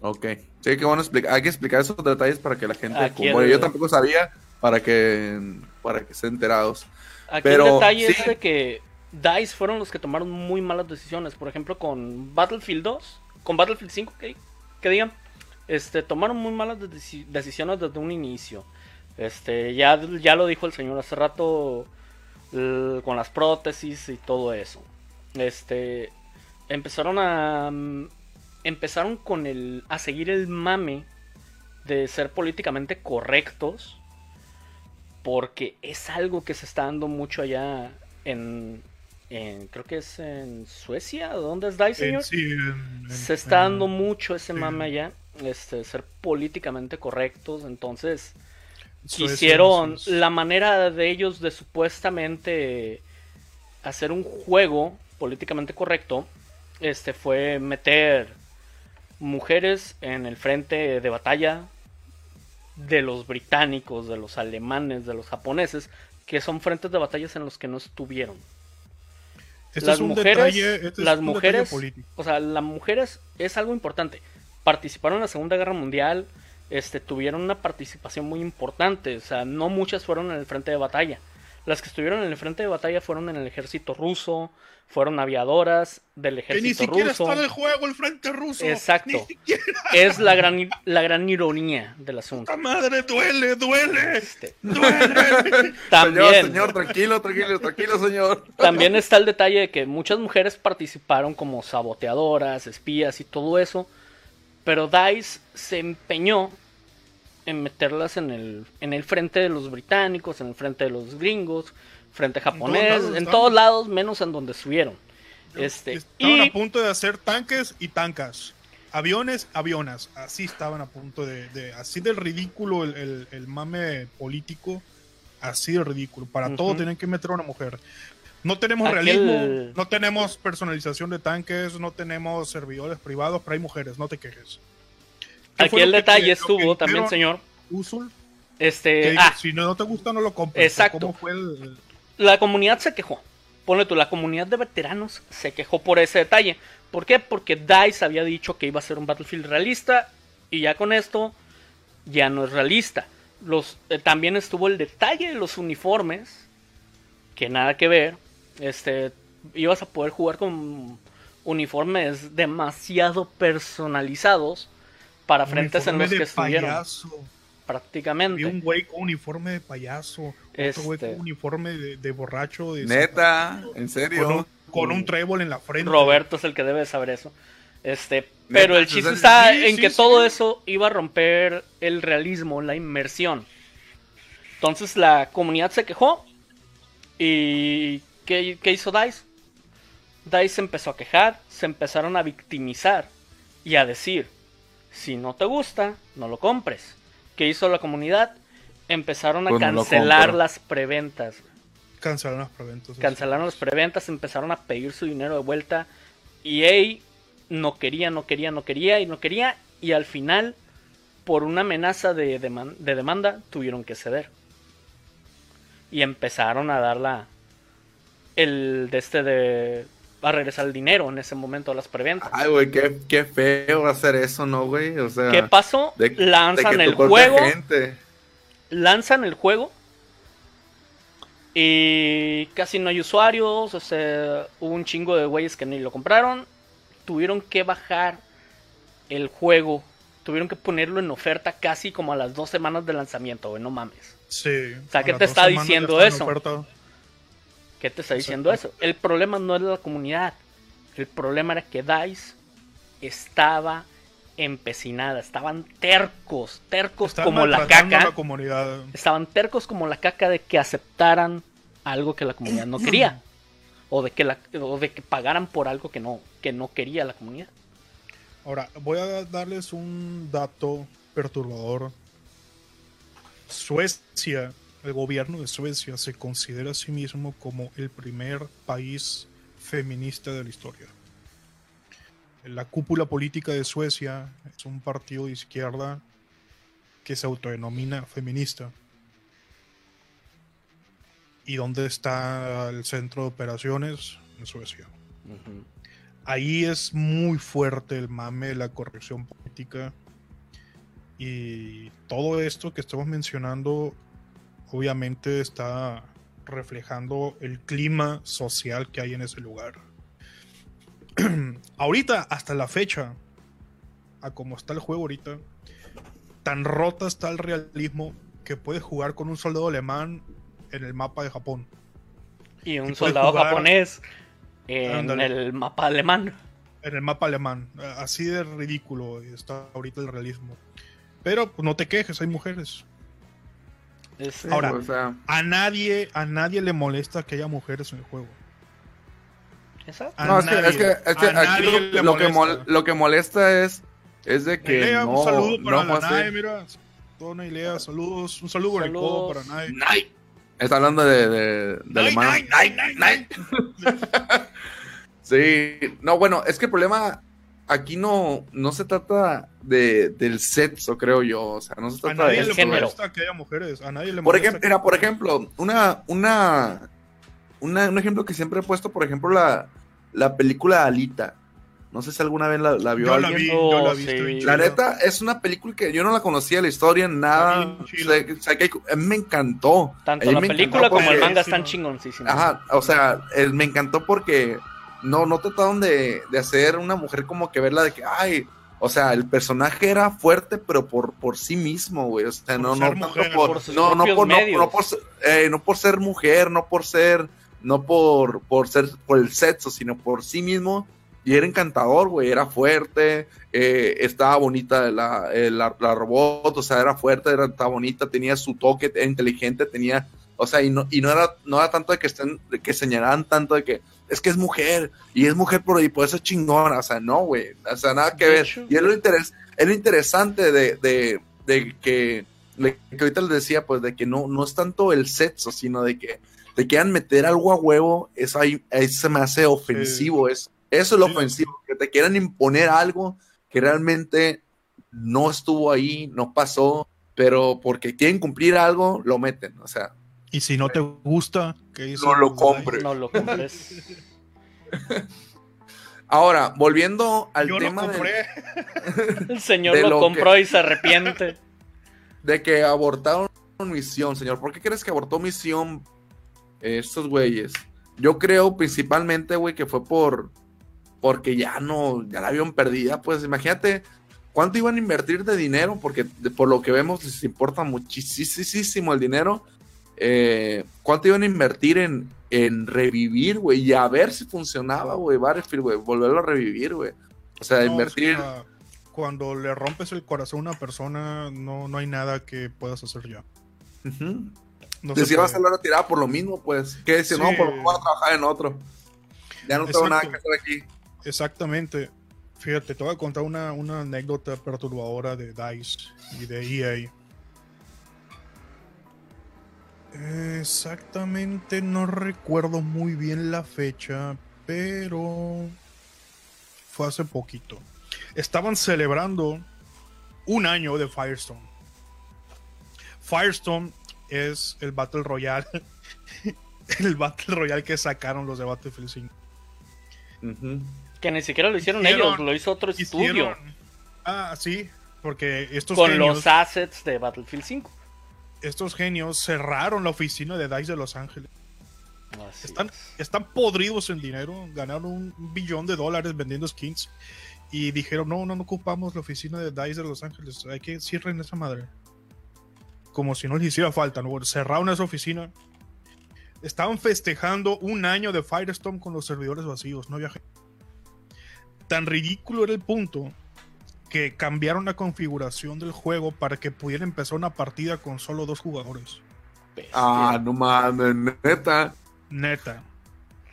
ok. Sí, que bueno. Hay que explicar esos detalles para que la gente.
Aquí el-
yo tampoco sabía para que para que estén enterados.
Aquí
Pero,
el detalle
sí.
es de que DICE fueron los que tomaron muy malas decisiones. Por ejemplo, con Battlefield 2, con Battlefield 5, que, que digan, este, tomaron muy malas deci- decisiones desde un inicio. Este, ya, ya lo dijo el señor hace rato con las prótesis y todo eso. Este, empezaron a mm, empezaron con el a seguir el mame de ser políticamente correctos porque es algo que se está dando mucho allá en, en- creo que es en Suecia, ¿dónde es DICE, señor?
Sí, en- en-
se está dando mucho ese
sí.
mame allá, este, ser políticamente correctos, entonces
Es.
la manera de ellos de supuestamente hacer un juego políticamente correcto este fue meter mujeres en el frente de batalla de los británicos, de los alemanes, de los japoneses, que son frentes de batallas en los que no estuvieron.
Este
las
es un
mujeres-
detalle, este es
las
un
mujeres-. O sea, las mujeres es algo importante. Participaron en la Segunda Guerra Mundial, este, tuvieron una participación muy importante. O sea, no muchas fueron en el frente de batalla. Las que estuvieron en el frente de batalla fueron en el ejército ruso, fueron aviadoras del
Que
ejército
ni siquiera
ruso.
está en el juego el frente ruso.
Exacto.
Ni siquiera.
Es la gran, la gran ironía del asunto.
¡Puta madre! ¡Duele, duele!
Este,
¡Duele!
también,
Señor, señor, tranquilo, tranquilo, tranquilo, señor.
también está el detalle de que muchas mujeres participaron como saboteadoras, espías y todo eso. Pero DICE se empeñó en meterlas en el, en el frente de los británicos, en el frente de los gringos, frente japonés,
lados
en todos lados menos en donde estuvieron. Este,
estaban
y
a punto de hacer tanques y tancas. Aviones, avionas. Así estaban a punto de. de- así del ridículo el, el- el mame político. Así de ridículo. Para todo tienen que meter a una mujer. No tenemos
Aquel-
realismo, no tenemos personalización de tanques, no tenemos servidores privados, pero hay mujeres, no te quejes. ¿Qué
aquí el detalle
que
estuvo también, señor.
Usul?
Este, ah,
si no, no te gusta, no lo compres.
Exacto.
¿Cómo fue el,
la comunidad se quejó. Ponle tú, la comunidad de veteranos se quejó por ese detalle. ¿Por qué? Porque DICE había dicho que iba a ser un Battlefield realista y ya con esto ya no es realista. Los, eh, también estuvo el detalle de los uniformes, que nada que ver. Este, ibas a poder jugar con uniformes demasiado personalizados para frentes en los que
de
estuvieron
payaso?
prácticamente.
Vi un güey con uniforme de payaso. Otro güey
Este.
con uniforme de, de borracho. De
Neta, en
Con
serio.
un, con un trébol en la frente.
Roberto es el que debe de saber eso. Este, pero el chiste está
sí,
en
sí,
que
sí.
todo eso iba a romper el realismo, la inmersión. Entonces la comunidad se quejó ¿Y qué, qué hizo DICE? DICE empezó a quejar, se empezaron a victimizar y a decir, si no te gusta, no lo compres. ¿Qué hizo la comunidad? Empezaron a
Pues
cancelar las preventas.
Cancelaron las preventas.
Cancelaron las preventas, empezaron a pedir su dinero de vuelta. EA no quería, no quería, no quería y no quería. Y al final, por una amenaza de, deman- de demanda, tuvieron que ceder. Y empezaron a dar la. El de este de. A regresar el dinero en ese momento a las preventas.
Ay, güey, qué, qué feo hacer eso, ¿no, güey? O sea,
¿Qué pasó?
de-
lanzan el juego.
gente-
lanzan el juego y casi no hay usuarios, o sea, hubo un chingo de güeyes que ni lo compraron, tuvieron que bajar el juego, tuvieron que ponerlo en oferta casi como a las dos semanas de lanzamiento, güey, no mames.
Sí.
sea,
a
¿qué te está diciendo
está en
eso? ¿Qué te está diciendo eso? El problema no es la comunidad, el problema era que DICE estaba empecinada, estaban tercos, tercos
Están
como la caca.
la comunidad.
estaban tercos como la caca de que aceptaran algo que la comunidad no quería o de que la, o de que pagaran por algo que no que no quería la comunidad
Ahora, voy a darles un dato perturbador. Suecia, el gobierno de Suecia se considera a sí mismo como el primer país feminista de la historia. La cúpula política de Suecia es un partido de izquierda que se autodenomina feminista. ¿Y dónde está el centro de operaciones? En Suecia ahí es muy fuerte el mame de la corrección política. Y todo esto que estamos mencionando, obviamente está reflejando el clima social que hay en ese lugar. ahorita, hasta la fecha, a como está el juego ahorita, tan rota está el realismo que puedes jugar con un soldado alemán en el mapa de Japón.
y un soldado
jugar-
japonés en el mapa alemán
en el mapa alemán. Así de ridículo está ahorita el realismo. Pero pues, no te quejes, hay mujeres.
Es-
Ahora-
o sea,
A nadie, a nadie le molesta que haya mujeres en el juego.
Exacto.
No, es que,
nadie,
es que, es que
a
aquí lo, que mol- lo que molesta es, es de que no,
un saludo para
no
la. Nae, mira. Saludos. Un saludo el codo para Nae.
Nay. Está hablando de, de, de
Nay,
alemán.
nay, nay, nay, nay.
Sí, no, bueno, es que el problema aquí no, no se trata de, del sexo, creo yo. O sea, no se
A
trata de
nadie le
eso.
género.
molesta que haya mujeres. A nadie le
Por
molesta.
ejemplo, mira, por ejemplo, una, una, una- un ejemplo que siempre he puesto, por ejemplo, la, la película Alita. No sé si alguna vez la, la vio
Yo la
alguien.
vi, yo la
Oh,
vi.
sí.
La neta, es una película que yo no la conocía, la historia, nada. O sea, o sea, que a mí me encantó.
tanto
A
la película como el manga están chingoncísimos
Ajá, o sea, eh, me encantó porque no, no trataron de, de hacer una mujer como que verla de que, ay, o sea, el personaje era fuerte, pero por, por sí mismo, güey. O sea,
Por
no, no
mujer,
por, no, por, no, por, ser- eh, no por ser mujer, no por ser, no por, por ser, por el sexo, sino por sí mismo. Y era encantador, güey, era fuerte, eh, estaba bonita la, eh, la, la robot, o sea, era fuerte, era, estaba bonita, tenía su toque, era inteligente, tenía, o sea, y no, y no era, no era tanto de que estén, de que señalaran tanto de que es que es mujer, y es mujer por, y por eso es chingona, o sea, no, güey, o sea, nada que ver. Y es lo, interes, es lo interesante de, de, de que, que ahorita les decía, pues, de que no, no es tanto el sexo, sino de que te quieran meter algo a huevo, eso ahí, ahí se me hace ofensivo, es, eso es lo
Sí.
ofensivo, que te quieran imponer algo que realmente no estuvo ahí, no pasó, pero porque quieren cumplir algo, lo meten, o sea,
Y si no te gusta, ¿qué hizo?
No lo compres.
no lo compres
ahora, volviendo al
Yo
tema
lo
del-
compré.
el señor
De
lo
lo
compró y se arrepiente
de que abortaron misión, señor. ¿Por qué crees que abortó misión eh, estos güeyes? Yo creo principalmente, güey, que fue por porque ya no, ya la habían perdida. Pues imagínate cuánto iban a invertir de dinero, porque de- por lo que vemos les importa muchísimo el dinero. Eh, ¿Cuánto iban a invertir en, en revivir, güey? Y a ver si funcionaba, güey, Battlefield, güey, volverlo a revivir, güey. O sea,
No,
invertir.
o sea, cuando le rompes el corazón a una persona, no, no hay nada que puedas hacer ya.
Ujú. No si vas a la tirada por lo mismo, pues. Que decir, no, pues voy a trabajar en otro. Ya no tengo nada que hacer aquí.
Exactamente. Fíjate, te voy a contar una, una anécdota perturbadora de DICE y de EA. Exactamente, no recuerdo muy bien la fecha, pero fue hace poquito. Estaban celebrando un año de Firestone. Firestone es el Battle Royale. el Battle Royale que sacaron los de Battlefield 5.
Que ni siquiera lo hicieron, ellos, lo hizo otro estudio.
Ah, sí, porque estos
Con los assets de Battlefield 5.
Estos genios cerraron la oficina de DICE de Los Ángeles. están, están podridos en dinero, ganaron un billón de dólares vendiendo skins y dijeron, no, no, no ocupamos la oficina de DICE de Los Ángeles, hay que cierren esa madre. Como si no les hiciera falta, ¿no? cerraron esa oficina. Estaban festejando un año de Firestorm con los servidores vacíos, no había Tan ridículo era el punto que cambiaron la configuración del juego para que pudiera empezar una partida con solo dos jugadores.
Ah, no mames, neta.
Neta.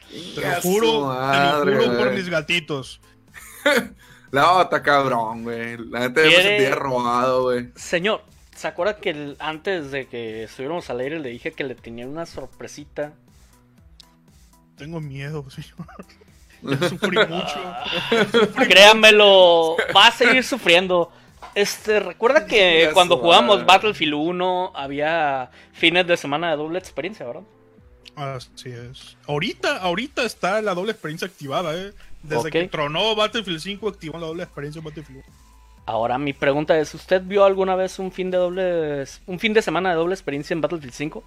Te lo juro, te lo juro por mis gatitos.
La está cabrón, güey. La gente me sentía robado, güey.
Señor, ¿se acuerda que antes de que estuviéramos al aire le dije que le tenía una sorpresita?
Tengo miedo, señor. Sufrí mucho.
Créanmelo, va a seguir sufriendo. Este, recuerda que cuando jugamos Battlefield 1 había fines de semana de doble experiencia, ¿verdad?
Así es. Ahorita, ahorita está la doble experiencia activada, ¿eh? Desde que tronó Battlefield 5 activó la doble experiencia Battlefield 1.
Ahora mi pregunta es, ¿usted vio alguna vez un fin de doble un fin de semana de doble experiencia en Battlefield 5?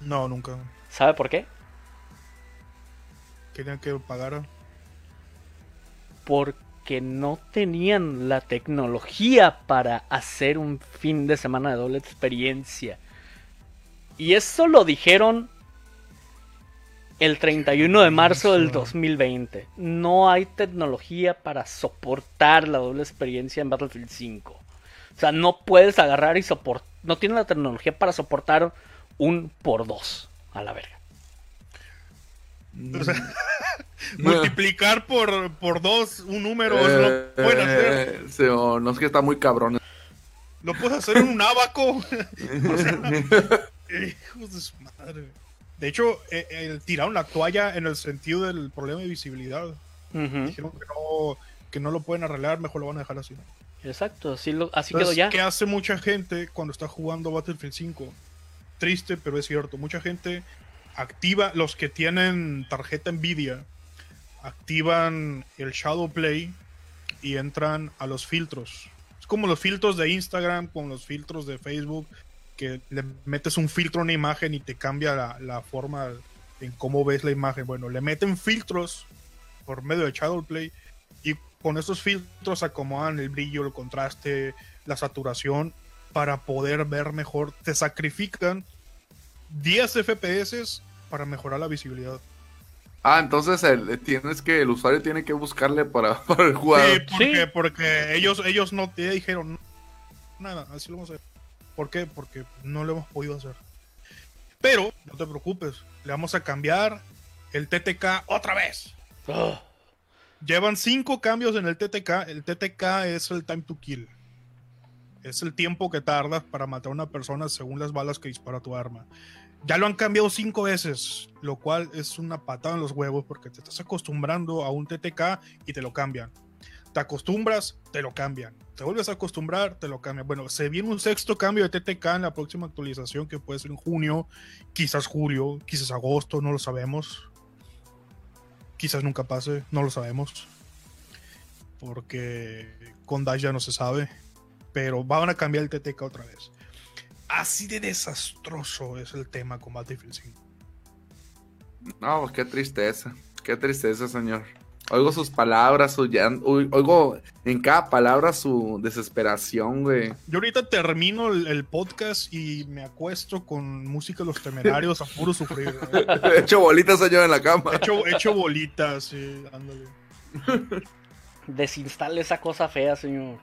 No, nunca.
¿Sabe por qué?
Querían que pagara.
Porque no tenían la tecnología para hacer un fin de semana de doble experiencia. Y eso lo dijeron el 31 de marzo del 2020. No hay tecnología para soportar la doble experiencia en Battlefield 5. O sea, no puedes agarrar y soportar. No tiene la tecnología para soportar un por dos. A la verga.
O sea, multiplicar por, por dos un número lo pueden hacer.
Sí, no es que está muy cabrón.
Lo puedes hacer en un abaco. hijos de su madre. De hecho, eh, tiraron la toalla en el sentido del problema de visibilidad. Dijeron que no, que no lo pueden arreglar, mejor lo van a dejar así.
Exacto, así, lo, así quedó ya.
¿Qué hace mucha gente cuando está jugando Battlefield 5? Triste, pero es cierto. Mucha gente activa, los que tienen tarjeta Nvidia, activan el Shadow Play y entran a los filtros. Es como los filtros de Instagram, como los filtros de Facebook, que le metes un filtro a una imagen y te cambia la, forma en cómo ves la imagen. Bueno, le meten filtros por medio de Shadowplay y con esos filtros acomodan el brillo, el contraste, la saturación para poder ver mejor. Te sacrifican 10 FPS para mejorar la visibilidad.
Ah, entonces tienes que el usuario tiene que buscarle para, para el jugador.
Sí, porque, porque ellos ellos no te dijeron nada, así lo vamos a hacer. ¿Por qué? Porque no lo hemos podido hacer. Pero, no te preocupes, le vamos a cambiar el TTK otra vez. Ah. Llevan cinco cambios en el TTK. El TTK es el time to kill. Es el tiempo que tardas para matar a una persona según las balas que dispara tu arma. Ya lo han cambiado cinco veces, lo cual es una patada en los huevos porque te estás acostumbrando a un TTK y te lo cambian te acostumbras, te lo cambian. Te vuelves a acostumbrar, te lo cambian. Bueno, se viene un sexto cambio de TTK en la próxima actualización que puede ser en junio, quizás julio, quizás agosto, no lo sabemos. Quizás nunca pase, no lo sabemos. Porque con Dash ya no se sabe. Pero van a cambiar el TTK otra vez. Así de desastroso es el tema con Battlefield 5.
No, pues qué tristeza. Qué tristeza, señor. Oigo sus palabras, su oigo en cada palabra su desesperación, güey.
Yo ahorita termino el, podcast y me acuesto con música de los temerarios a puro sufrir.
hecho bolitas señor en la cama.
Hecho, hecho bolitas, sí, dándole.
Desinstale esa cosa fea, señor.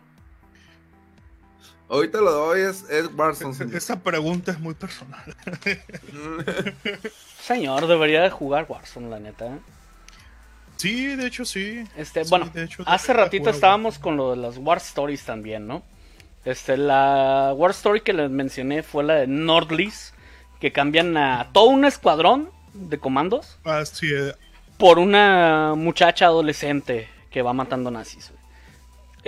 Ahorita lo doy, es, es Warzone. señor.
Esta pregunta es muy personal.
Señor, debería de jugar Warzone, la neta. ¿eh?
Sí, de hecho sí.
Este,
Sí,
bueno,
de hecho,
hace ratito estábamos con lo de las War Stories también, ¿no? Este, la War Story que les mencioné fue la de Nordlis, que cambian a todo un escuadrón de comandos
Ah, sí, eh,
por una muchacha adolescente que va matando nazis. güey.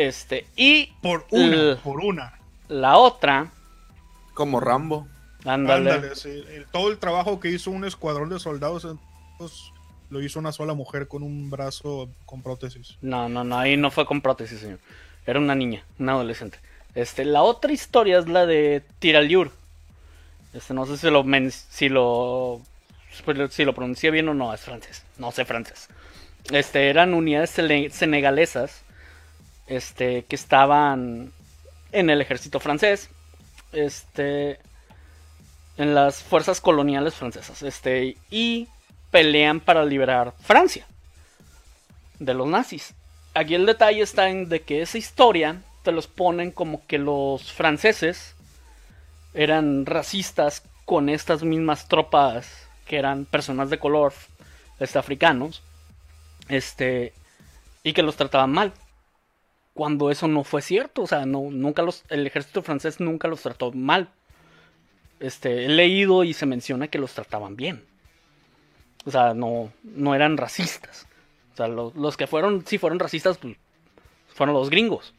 Este, y
por una,
El-
por una.
La otra,
Como Rambo.
ándale,
Ándale, sí, el- todo el trabajo que hizo un escuadrón de soldados pues, lo hizo una sola mujer con un brazo con prótesis.
No, no, no, ahí no fue con prótesis, señor. Era una niña, una adolescente. Este, la otra historia es la de Tiraliur. Este, no sé si lo men- si lo si lo pronuncié bien o no, es francés. No sé francés. Este, eran unidades senegalesas este que estaban en el ejército francés. Este en las fuerzas coloniales francesas, este y pelean para liberar Francia de los nazis. Aquí el detalle está en de que esa historia te los ponen como que los franceses eran racistas con estas mismas tropas que eran personas de color, este, africanos, este, y que los trataban mal. Cuando eso no fue cierto, o sea, no, nunca los, el ejército francés nunca los trató mal. Este, he leído y se menciona que los trataban bien. O sea, no, no eran racistas. O sea, lo- los que fueron, sí fueron racistas, pues, fueron los gringos.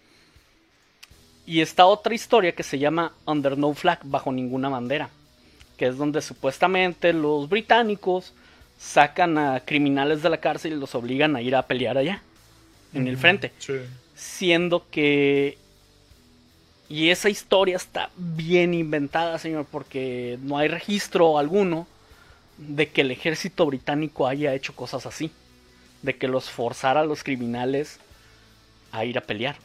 Y está otra historia que se llama Under No Flag, bajo ninguna bandera. Que es donde supuestamente los británicos sacan a criminales de la cárcel y los obligan a ir a pelear allá, en el frente
Sí.
Siendo que y esa historia está bien inventada, señor, porque no hay registro alguno de que el ejército británico haya hecho cosas así, de que los forzara a los criminales a ir a pelear.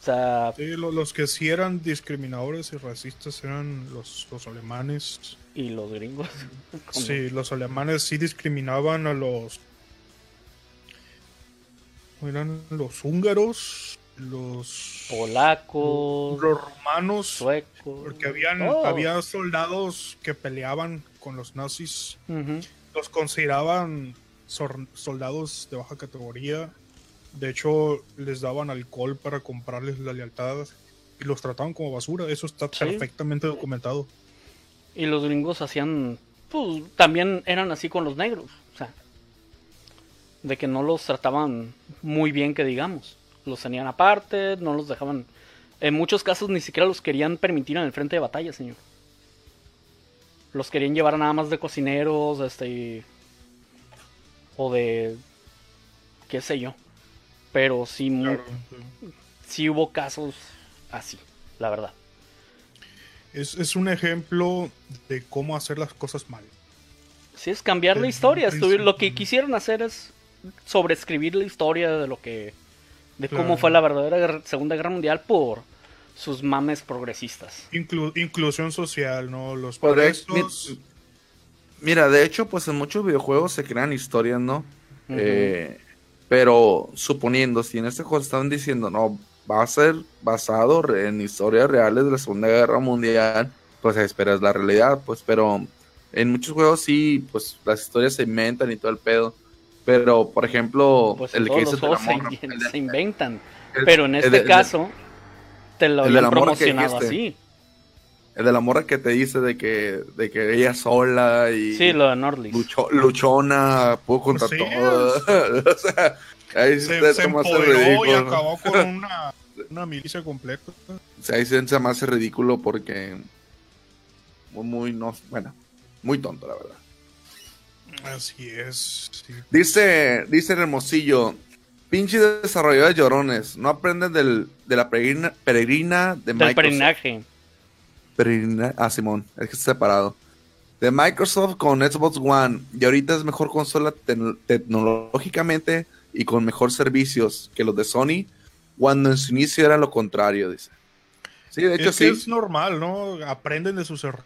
O sea,
Sí, lo- los que sí eran discriminadores y racistas eran los, los alemanes.
y los gringos. Como-
Sí, los alemanes sí discriminaban a los. Eran los húngaros, los.
Polacos,
Los romanos.
suecos.
Porque habían,
Oh.
había soldados que peleaban con los nazis. Los consideraban soldados de baja categoría. De hecho, les daban alcohol para comprarles la lealtad. Y los trataban como basura. Eso está
Sí.
perfectamente documentado.
Y los gringos hacían, pues también eran así con los negros, de que no los trataban muy bien, que digamos, los tenían aparte, no los dejaban, en muchos casos ni siquiera los querían permitir en el frente de batalla, señor. Los querían llevar nada más de cocineros, este, o de, qué sé yo, pero sí, sí hubo casos así, la verdad.
Es, es un ejemplo de cómo hacer las cosas mal.
Sí, es cambiar la historia. lo que quisieron hacer es sobreescribir la historia de lo que. de cómo
Claro.
fue la verdadera guerra- Segunda Guerra Mundial por sus mames progresistas.
Inclu- inclusión social, ¿no? Los
Pues, mi- Mira, de hecho, pues en muchos videojuegos se crean historias, ¿no? Eh, pero suponiendo, si en este juego estaban diciendo, no, va a ser basado en historias reales de la Segunda Guerra Mundial, pues esperas la realidad, pues, pero en muchos juegos sí, pues las historias se inventan y todo el pedo. Pero, por ejemplo,
Pues
el que dice
los juegos
morra,
se,
el de-
se inventan.
el-
Pero en
el
este
el
caso, te lo habían promocionado
dijiste.
así.
el de la morra que te dice de que, de que ella sola y
Sí, lo de Nordlis.
lucho- luchona, pudo contra
Pues sí,
todo. o sea, ahí
se,
se,
empoderó y
ridículo. ¿no?
acabó con una, una milicia completa.
O sea, ahí se se me hace ridículo porque muy, muy no, bueno, muy tonto la verdad.
Así es. sí.
Dice, dice el Hermosillo, pinche desarrolladores llorones, no aprenden del, de la peregrina, peregrina de
Del
Microsoft.
peregrinaje.
Peregrina- ah, Simón, es que está separado. De Microsoft con Xbox One, y ahorita es mejor consola tec- tecnológicamente y con mejor servicios que los de Sony, cuando en su inicio era lo contrario, dice. Sí, de hecho
es que
sí.
es normal, ¿no? Aprenden de sus errores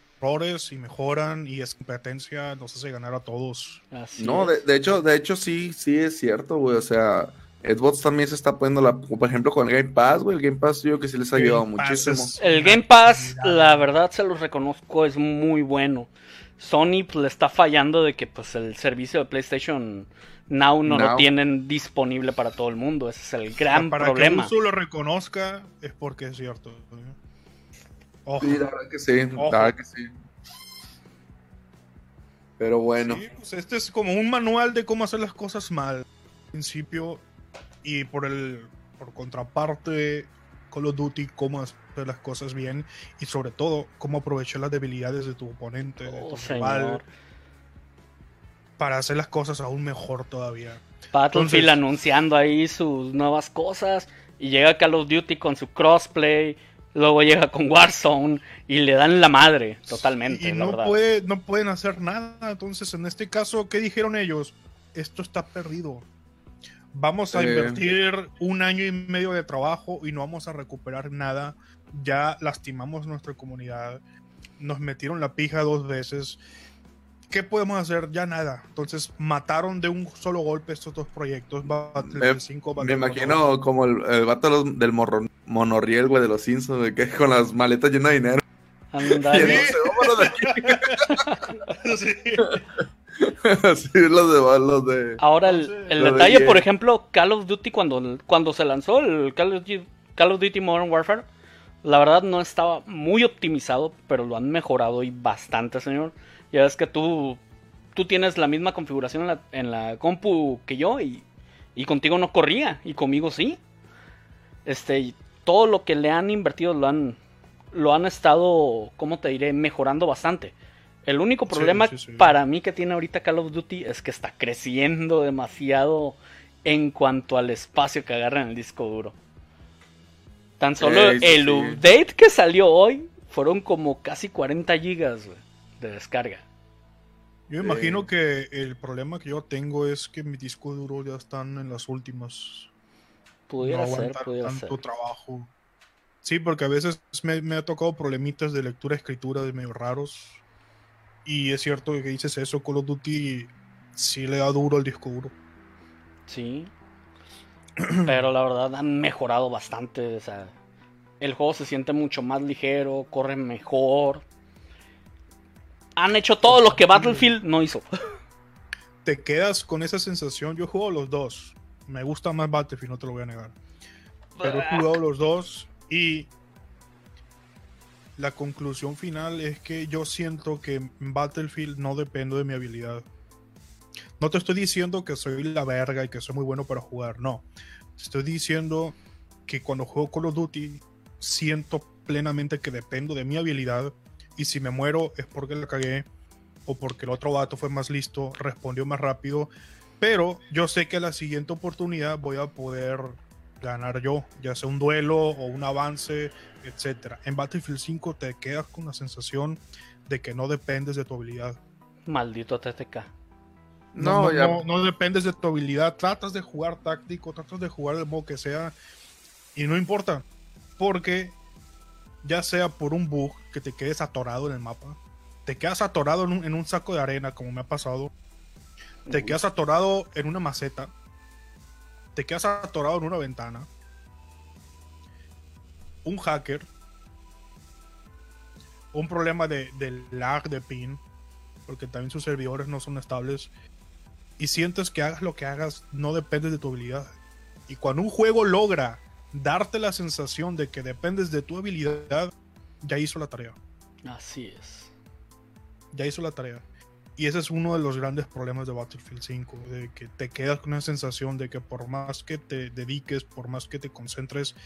y mejoran y esa competencia nos hace ganar a todos.
Así
No,
es.
de, de hecho, de hecho sí, sí es cierto, güey. O sea, Xbox también se está poniendo la, por ejemplo, con el Game Pass, güey. El Game Pass yo creo que sí les ha ayudado muchísimo.
es-
El Game Pass, la verdad se los reconozco, es muy bueno. Sony pues, le está fallando de que pues el servicio de PlayStation Now no lo tienen disponible para todo el mundo. Ese es el gran
para
problema.
que uso lo reconozca es porque es cierto. Ojo.
Sí, la verdad que sí,
Ojo.
la verdad que sí. Pero bueno,
Sí, pues este es como un manual de cómo hacer las cosas mal. Al principio y por el por contraparte Call of Duty cómo hacer las cosas bien y sobre todo cómo aprovechar las debilidades de tu oponente, de
Oh,
tu rival, para hacer las cosas aún mejor todavía.
Battlefield
Entonces-
anunciando ahí sus nuevas cosas y llega Call of Duty con su crossplay, luego llega con Warzone y le dan la madre totalmente,
y
la
no,
verdad.
puede, no pueden hacer nada. Entonces, en este caso, ¿qué dijeron ellos? Esto está perdido. Vamos a
Eh.
invertir un año y medio de trabajo y no vamos a recuperar nada. Ya lastimamos nuestra comunidad. Nos metieron la pija dos veces. ¿Qué podemos hacer? Ya nada. Entonces mataron de un solo golpe estos dos proyectos. Battlefield
Me-
5,
me
Battlefield
imagino como el, el vato de los- del morro- monorriel, güey, de los Simpsons, güey, que con las maletas llenas de dinero. Y
Ándale.
entonces, vámonos de aquí.
Sí.
Sí, los de, los de...
Ahora el,
de
detalle, por ejemplo, Call of Duty cuando, cuando se lanzó el Call of, Duty, Call of Duty Modern Warfare, la verdad no estaba muy optimizado, pero lo han mejorado y bastante, señor. Ya ves que tú, tú tienes la misma configuración en la, en la compu que yo y, y contigo no corría y conmigo sí. Este, y todo lo que le han invertido lo han, lo han estado, ¿cómo te diré? Mejorando bastante. El único problema
sí, sí.
para mí que tiene ahorita Call of Duty es que está creciendo demasiado en cuanto al espacio que agarra en el disco duro. Tan solo el
sí.
update que salió hoy fueron como casi 40 gigas güey, de descarga.
Yo imagino que el problema que yo tengo es que mi disco duro ya están en las últimas.
Pudiera
no
ser,
aguantar
pudiera
tanto
ser.
trabajo. Sí, porque a veces me, me ha tocado problemitas de lectura escritura de medio raros. Y es cierto que dices eso, Call of Duty sí le da duro al disco duro.
Sí. Pero la verdad han mejorado bastante. O sea, el juego se siente mucho más ligero, corre mejor. Han hecho todo lo que Battlefield no hizo.
Te quedas con esa sensación. Yo juego los dos. Me gusta más Battlefield, no te lo voy a negar. Pero he jugado los dos y la conclusión final es que yo siento que en Battlefield no dependo de mi habilidad. No te estoy diciendo que soy la verga y que soy muy bueno para jugar, no. Te estoy diciendo que cuando juego Call of Duty siento plenamente que dependo de mi habilidad y si me muero es porque la cagué o porque el otro vato fue más listo, respondió más rápido, pero yo sé que a la siguiente oportunidad voy a poder ganar yo, ya sea un duelo o un avance, etcétera. En Battlefield 5 te quedas con la sensación de que no dependes de tu habilidad.
Maldito TTK.
No,
no,
ya-
no- no dependes de tu habilidad. Tratas de jugar táctico, tratas de jugar del modo que sea. Y no importa. Porque ya sea por un bug que te quedes atorado en el mapa, te quedas atorado en un, en un saco de arena, como me ha pasado. Te quedas atorado en una maceta. Te quedas atorado en una ventana. Un hacker. Un problema de, de lag de pin. Porque también sus servidores no son estables. Y sientes que hagas lo que hagas, no depende de tu habilidad. Y cuando un juego logra darte la sensación de que dependes de tu habilidad, ya hizo la tarea
Así es.
ya hizo la tarea. Y ese es uno de los grandes problemas de Battlefield 5, de que te quedas con una sensación de que por más que te dediques, por más que te concentres,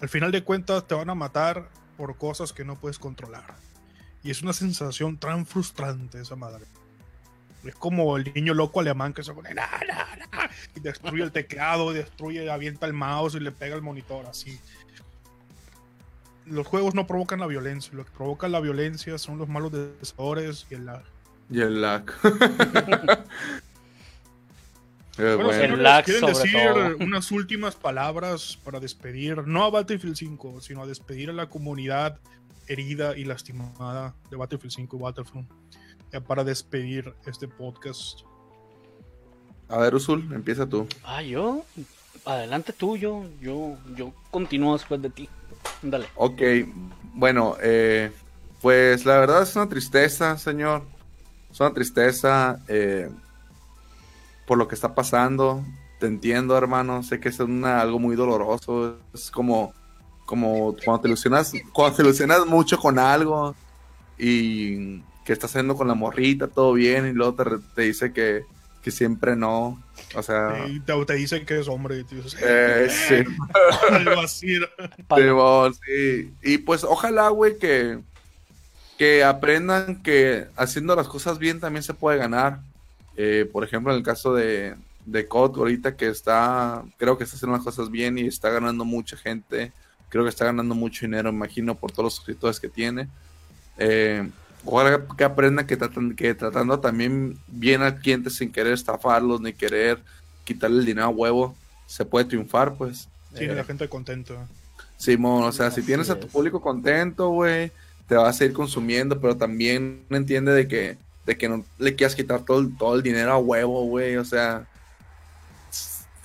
al final de cuentas te van a matar por cosas que no puedes controlar. Y es una sensación tan frustrante esa madre. Es como el niño loco alemán que se pone "Na, na, na", y destruye el teclado, destruye, avienta el mouse y le pega el monitor así. Los juegos no provocan la violencia, lo que provoca la violencia son los malos desadores y el lag.
Y el lag.
Bueno,
bueno.
El
señores,
lag
¿quieren
sobre
decir
todo.
unas últimas palabras para despedir, no a Battlefield 5, sino a despedir a la comunidad herida y lastimada de Battlefield 5 y Battlefront? Ya para despedir este podcast.
A ver, Usul, empieza tú.
Ah, yo. Adelante tú, yo, yo, yo continúo después de ti. Dale.
Ok, bueno, eh, pues la verdad es una tristeza, señor. Es una tristeza eh, por lo que está pasando. Te entiendo, hermano. Sé que es una, algo muy doloroso. Es como, como cuando te ilusionas, cuando te ilusionas mucho con algo y que estás haciendo con la morrita, todo bien, y luego te, te dice que, que siempre no. O sea.
Y te, te dicen que es hombre. Tío.
Eh, sí.
Algo así. ¿no?
Sí, bon, sí. Y pues ojalá, güey, que, que aprendan que haciendo las cosas bien también se puede ganar. Eh, por ejemplo, en el caso de, de COD, ahorita que está, creo que está haciendo las cosas bien y está ganando mucha gente. Creo que está ganando mucho dinero, imagino, por todos los suscriptores que tiene. Eh, ojalá que aprendan que, tratan, que tratando también bien al cliente sin querer estafarlos ni querer quitarle el dinero a huevo, se puede triunfar, pues.
Tiene
Eh,
la gente contenta.
Simón, o sea, si tienes a tu público contento, güey, te vas a ir consumiendo, pero también entiende de que, de que no le quieras quitar todo, el- todo el dinero a huevo, güey, o sea,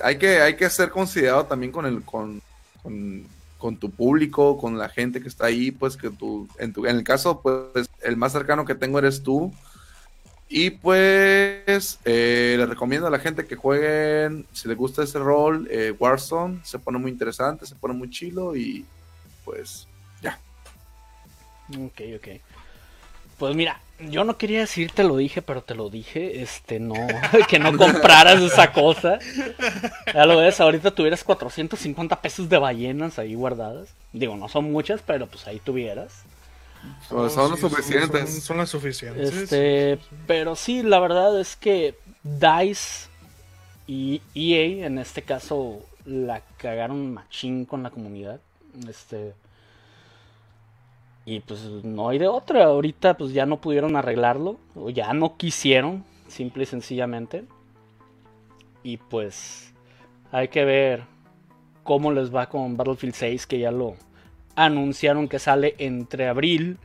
hay que, hay que ser considerado también con el, con, con, con tu público, con la gente que está ahí, pues que tú, en tu, en el caso, pues, el más cercano que tengo eres tú. Y pues eh, les recomiendo a la gente que jueguen, si les gusta ese rol, eh, Warzone, se pone muy interesante, se pone muy chilo y pues ya.
Ok, ok. Pues mira, yo no quería decir te lo dije, pero te lo dije, este, no, que no compraras esa cosa. Ya lo ves, ahorita tuvieras 450 pesos de ballenas ahí guardadas. Digo, no son muchas, pero pues ahí tuvieras.
Son-
Sí,
suficientes.
Son, son las suficientes.
Este, pero sí, la verdad es que DICE y EA en este caso la cagaron machín con la comunidad. Este y pues no hay de otra. Ahorita pues ya no pudieron arreglarlo o ya no quisieron, simple y sencillamente. Y pues hay que ver cómo les va con Battlefield 6 que ya lo anunciaron que sale entre abril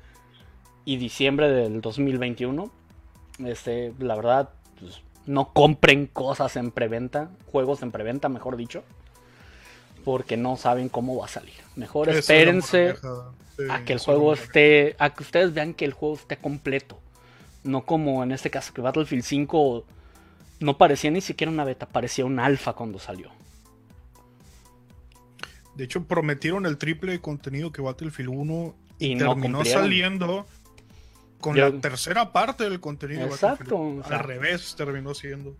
y diciembre del 2021. Este, la verdad, pues, no compren cosas en preventa, juegos en preventa, mejor dicho, porque no saben cómo va a salir. Mejor
Esa es la
espérense.
Sí,
a que el juego esté, a que ustedes vean que el juego esté completo. No como en este caso que Battlefield 5 no parecía ni siquiera una beta, parecía un alfa cuando salió.
De hecho, prometieron el triple de contenido que Battlefield 1 y,
Y
terminó saliendo con
Yo-
la tercera parte del contenido de
Exacto,
Battlefield 1.
o sea-
Al revés terminó siendo.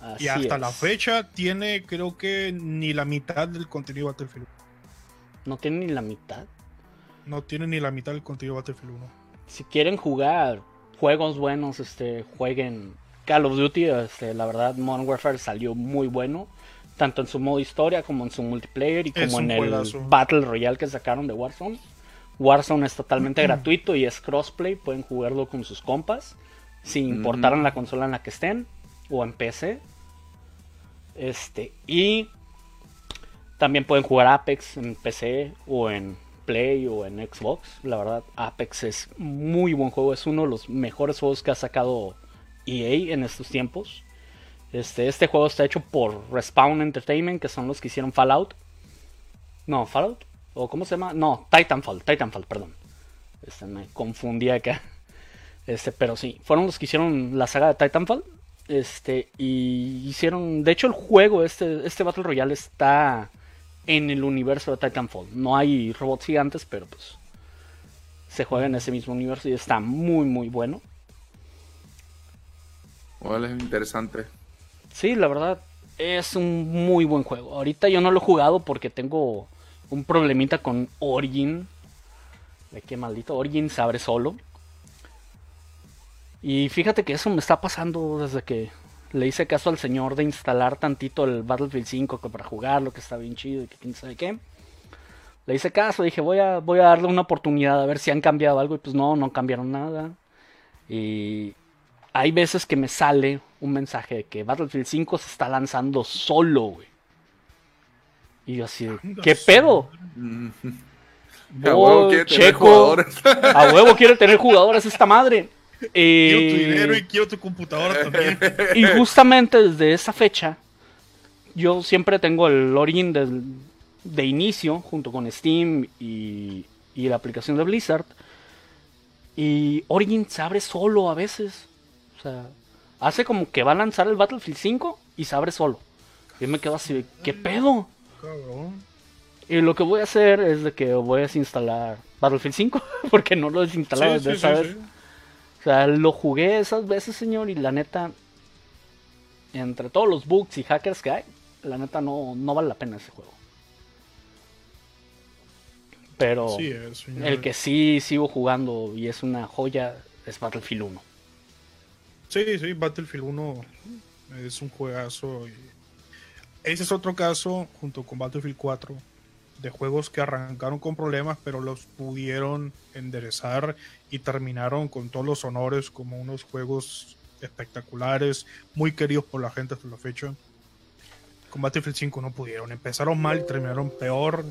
Así
Y hasta la fecha tiene, creo que ni la mitad del contenido Battlefield 1.
No tiene ni la mitad.
No tiene ni la mitad del contenido Battlefield 1.
si quieren jugar juegos buenos, este, jueguen Call of Duty. Este, la verdad, Modern Warfare salió muy bueno, tanto en su modo historia como en su multiplayer y como en el. Battle Royale que sacaron de Warzone. Warzone es totalmente gratuito y es crossplay, pueden jugarlo con sus compas, sin importar en la consola en la que estén o en PC. Este, y también pueden jugar Apex en PC o en Play o en Xbox. La verdad, Apex es muy buen juego. Es uno de los mejores juegos que ha sacado EA en estos tiempos. Este, este juego está hecho por Respawn Entertainment, que son los que hicieron Fallout. No, Fallout. ¿O cómo se llama? No, Titanfall. Titanfall, perdón. Este, me confundí acá. Este, pero sí, fueron los que hicieron la saga de Titanfall. Este, y hicieron. De hecho, el juego, este, este Battle Royale está en el universo de Titanfall. No hay robots gigantes, pero pues. Se juega en ese mismo universo y está muy, muy bueno.
Vale, interesante.
Sí, la verdad, es un muy buen juego. Ahorita yo no lo he jugado porque tengo un problemita con Origin. De qué maldito Origin se abre solo. Y fíjate que eso me está pasando desde que le hice caso al señor de instalar tantito el Battlefield 5 que para jugarlo, que está bien chido y que quién sabe qué. Le hice caso, dije voy a, voy a darle una oportunidad a ver si han cambiado algo. Y pues no, no cambiaron nada. Y hay veces que me sale un mensaje de que Battlefield 5 se está lanzando solo, güey. Y yo así, ¿qué pedo?
A huevo
Voy,
quiere tener
checo,
jugadores.
a huevo quiere tener jugadores esta madre.
Quiero tu
Eh,
dinero y quiero tu computadora también.
y justamente desde esa fecha yo siempre tengo el Origin del, de inicio junto con Steam y, y la aplicación de Blizzard. Y Origin se abre solo a veces. O sea, hace como que va a lanzar el Battlefield 5 y se abre solo. Y me quedo así, ¿qué pedo?
Cabrón.
Y lo que voy a hacer es de que voy a desinstalar Battlefield 5 porque no lo he desinstalado
Sí,
desde
sí,
esa
sí,
vez. O sea, lo jugué esas veces, señor, y la neta, entre todos los bugs y hackers que hay, la neta no, no vale la pena ese juego. Pero
Sí es, señor.
el que sí sigo jugando y es una joya es Battlefield 1.
Sí, sí, Battlefield 1 es un juegazo. y Ese es otro caso, junto con Battlefield 4, de juegos que arrancaron con problemas, pero los pudieron enderezar y terminaron con todos los honores como unos juegos espectaculares, muy queridos por la gente hasta la fecha. Con Battlefield 5 no pudieron. Empezaron mal y terminaron peor.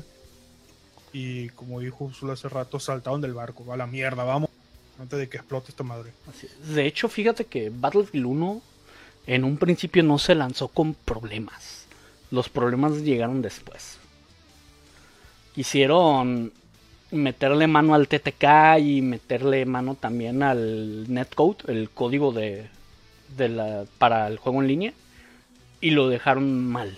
Y como dijo Ursula hace rato, saltaron del barco. A la mierda, vamos. Antes de que explote esta madre.
De hecho, fíjate que Battlefield 1 en un principio no se lanzó con problemas. Los problemas llegaron después. Quisieron meterle mano al TTK y meterle mano también al netcode, el código de, de la, para el juego en línea, y lo dejaron mal.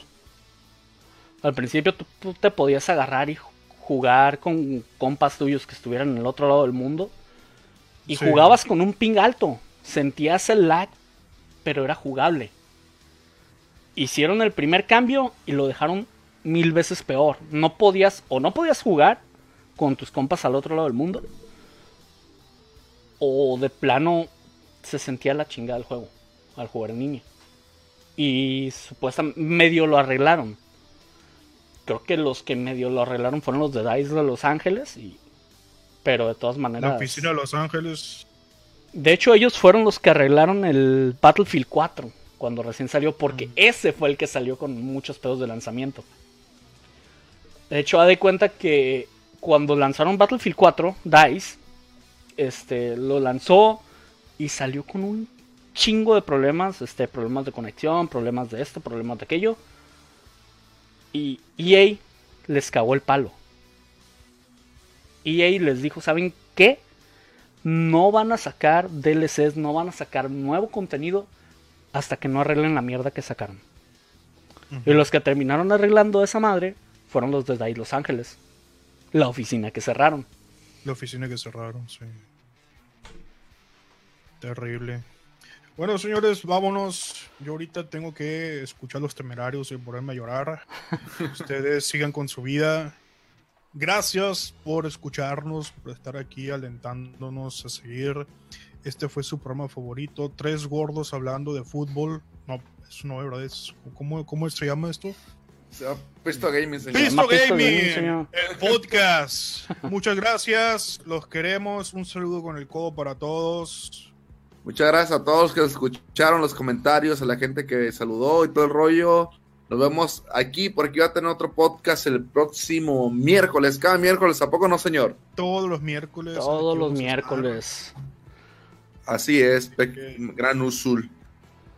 Al principio tú, tú te podías agarrar y jugar con compas tuyos que estuvieran en el otro lado del mundo y
Sí.
jugabas con un ping alto. Sentías el lag, pero era jugable. Hicieron el primer cambio y lo dejaron mil veces peor. No podías, o no podías jugar con tus compas al otro lado del mundo. O de plano se sentía la chingada del juego al jugar en línea. Y supuestamente medio lo arreglaron. Creo que los que medio lo arreglaron fueron los de DICE de Los Ángeles. Y... Pero de todas maneras.
La oficina de Los Ángeles.
De hecho, ellos fueron los que arreglaron el Battlefield 4 cuando recién salió, porque ese fue el que salió con muchos pedos de lanzamiento. De hecho, ha de cuenta que cuando lanzaron Battlefield 4, DICE, este, lo lanzó y salió con un chingo de problemas, este, problemas de conexión, problemas de esto, problemas de aquello. Y EA les cagó el palo. EA les dijo, ¿saben qué? no van a sacar DLCs, no van a sacar nuevo contenido hasta que no arreglen la mierda que sacaron. Y los que terminaron arreglando esa madre fueron los de DICE Los Ángeles, la oficina que cerraron.
La oficina que cerraron, sí. Terrible. Bueno, señores, vámonos. Yo ahorita tengo que escuchar los temerarios y ponerme a llorar. Ustedes sigan con su vida. Gracias por escucharnos, por estar aquí alentándonos a seguir. Este fue su programa favorito. Tres gordos hablando de fútbol. No, eso no es verdad. ¿cómo, ¿Cómo se llama esto?
Se va Pisto Gaming, señor.
Pisto
Gaming,
señor.
el podcast. Muchas gracias, los queremos. Un saludo con el codo para todos.
Muchas gracias a todos los que escucharon los comentarios, a la gente que saludó y todo el rollo. Nos vemos aquí, porque va a tener otro podcast el próximo miércoles. Cada miércoles, ¿a poco no, señor?
Todos los miércoles.
Todos los miércoles.
Así es, pe- Gran Usul.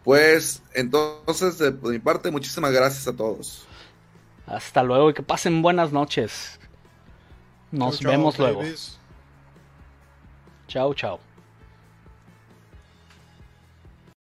Pues entonces, de, de mi parte, muchísimas gracias a todos.
Hasta luego y que pasen buenas noches. Nos
Chau, chau,
vemos luego. Chao, chao.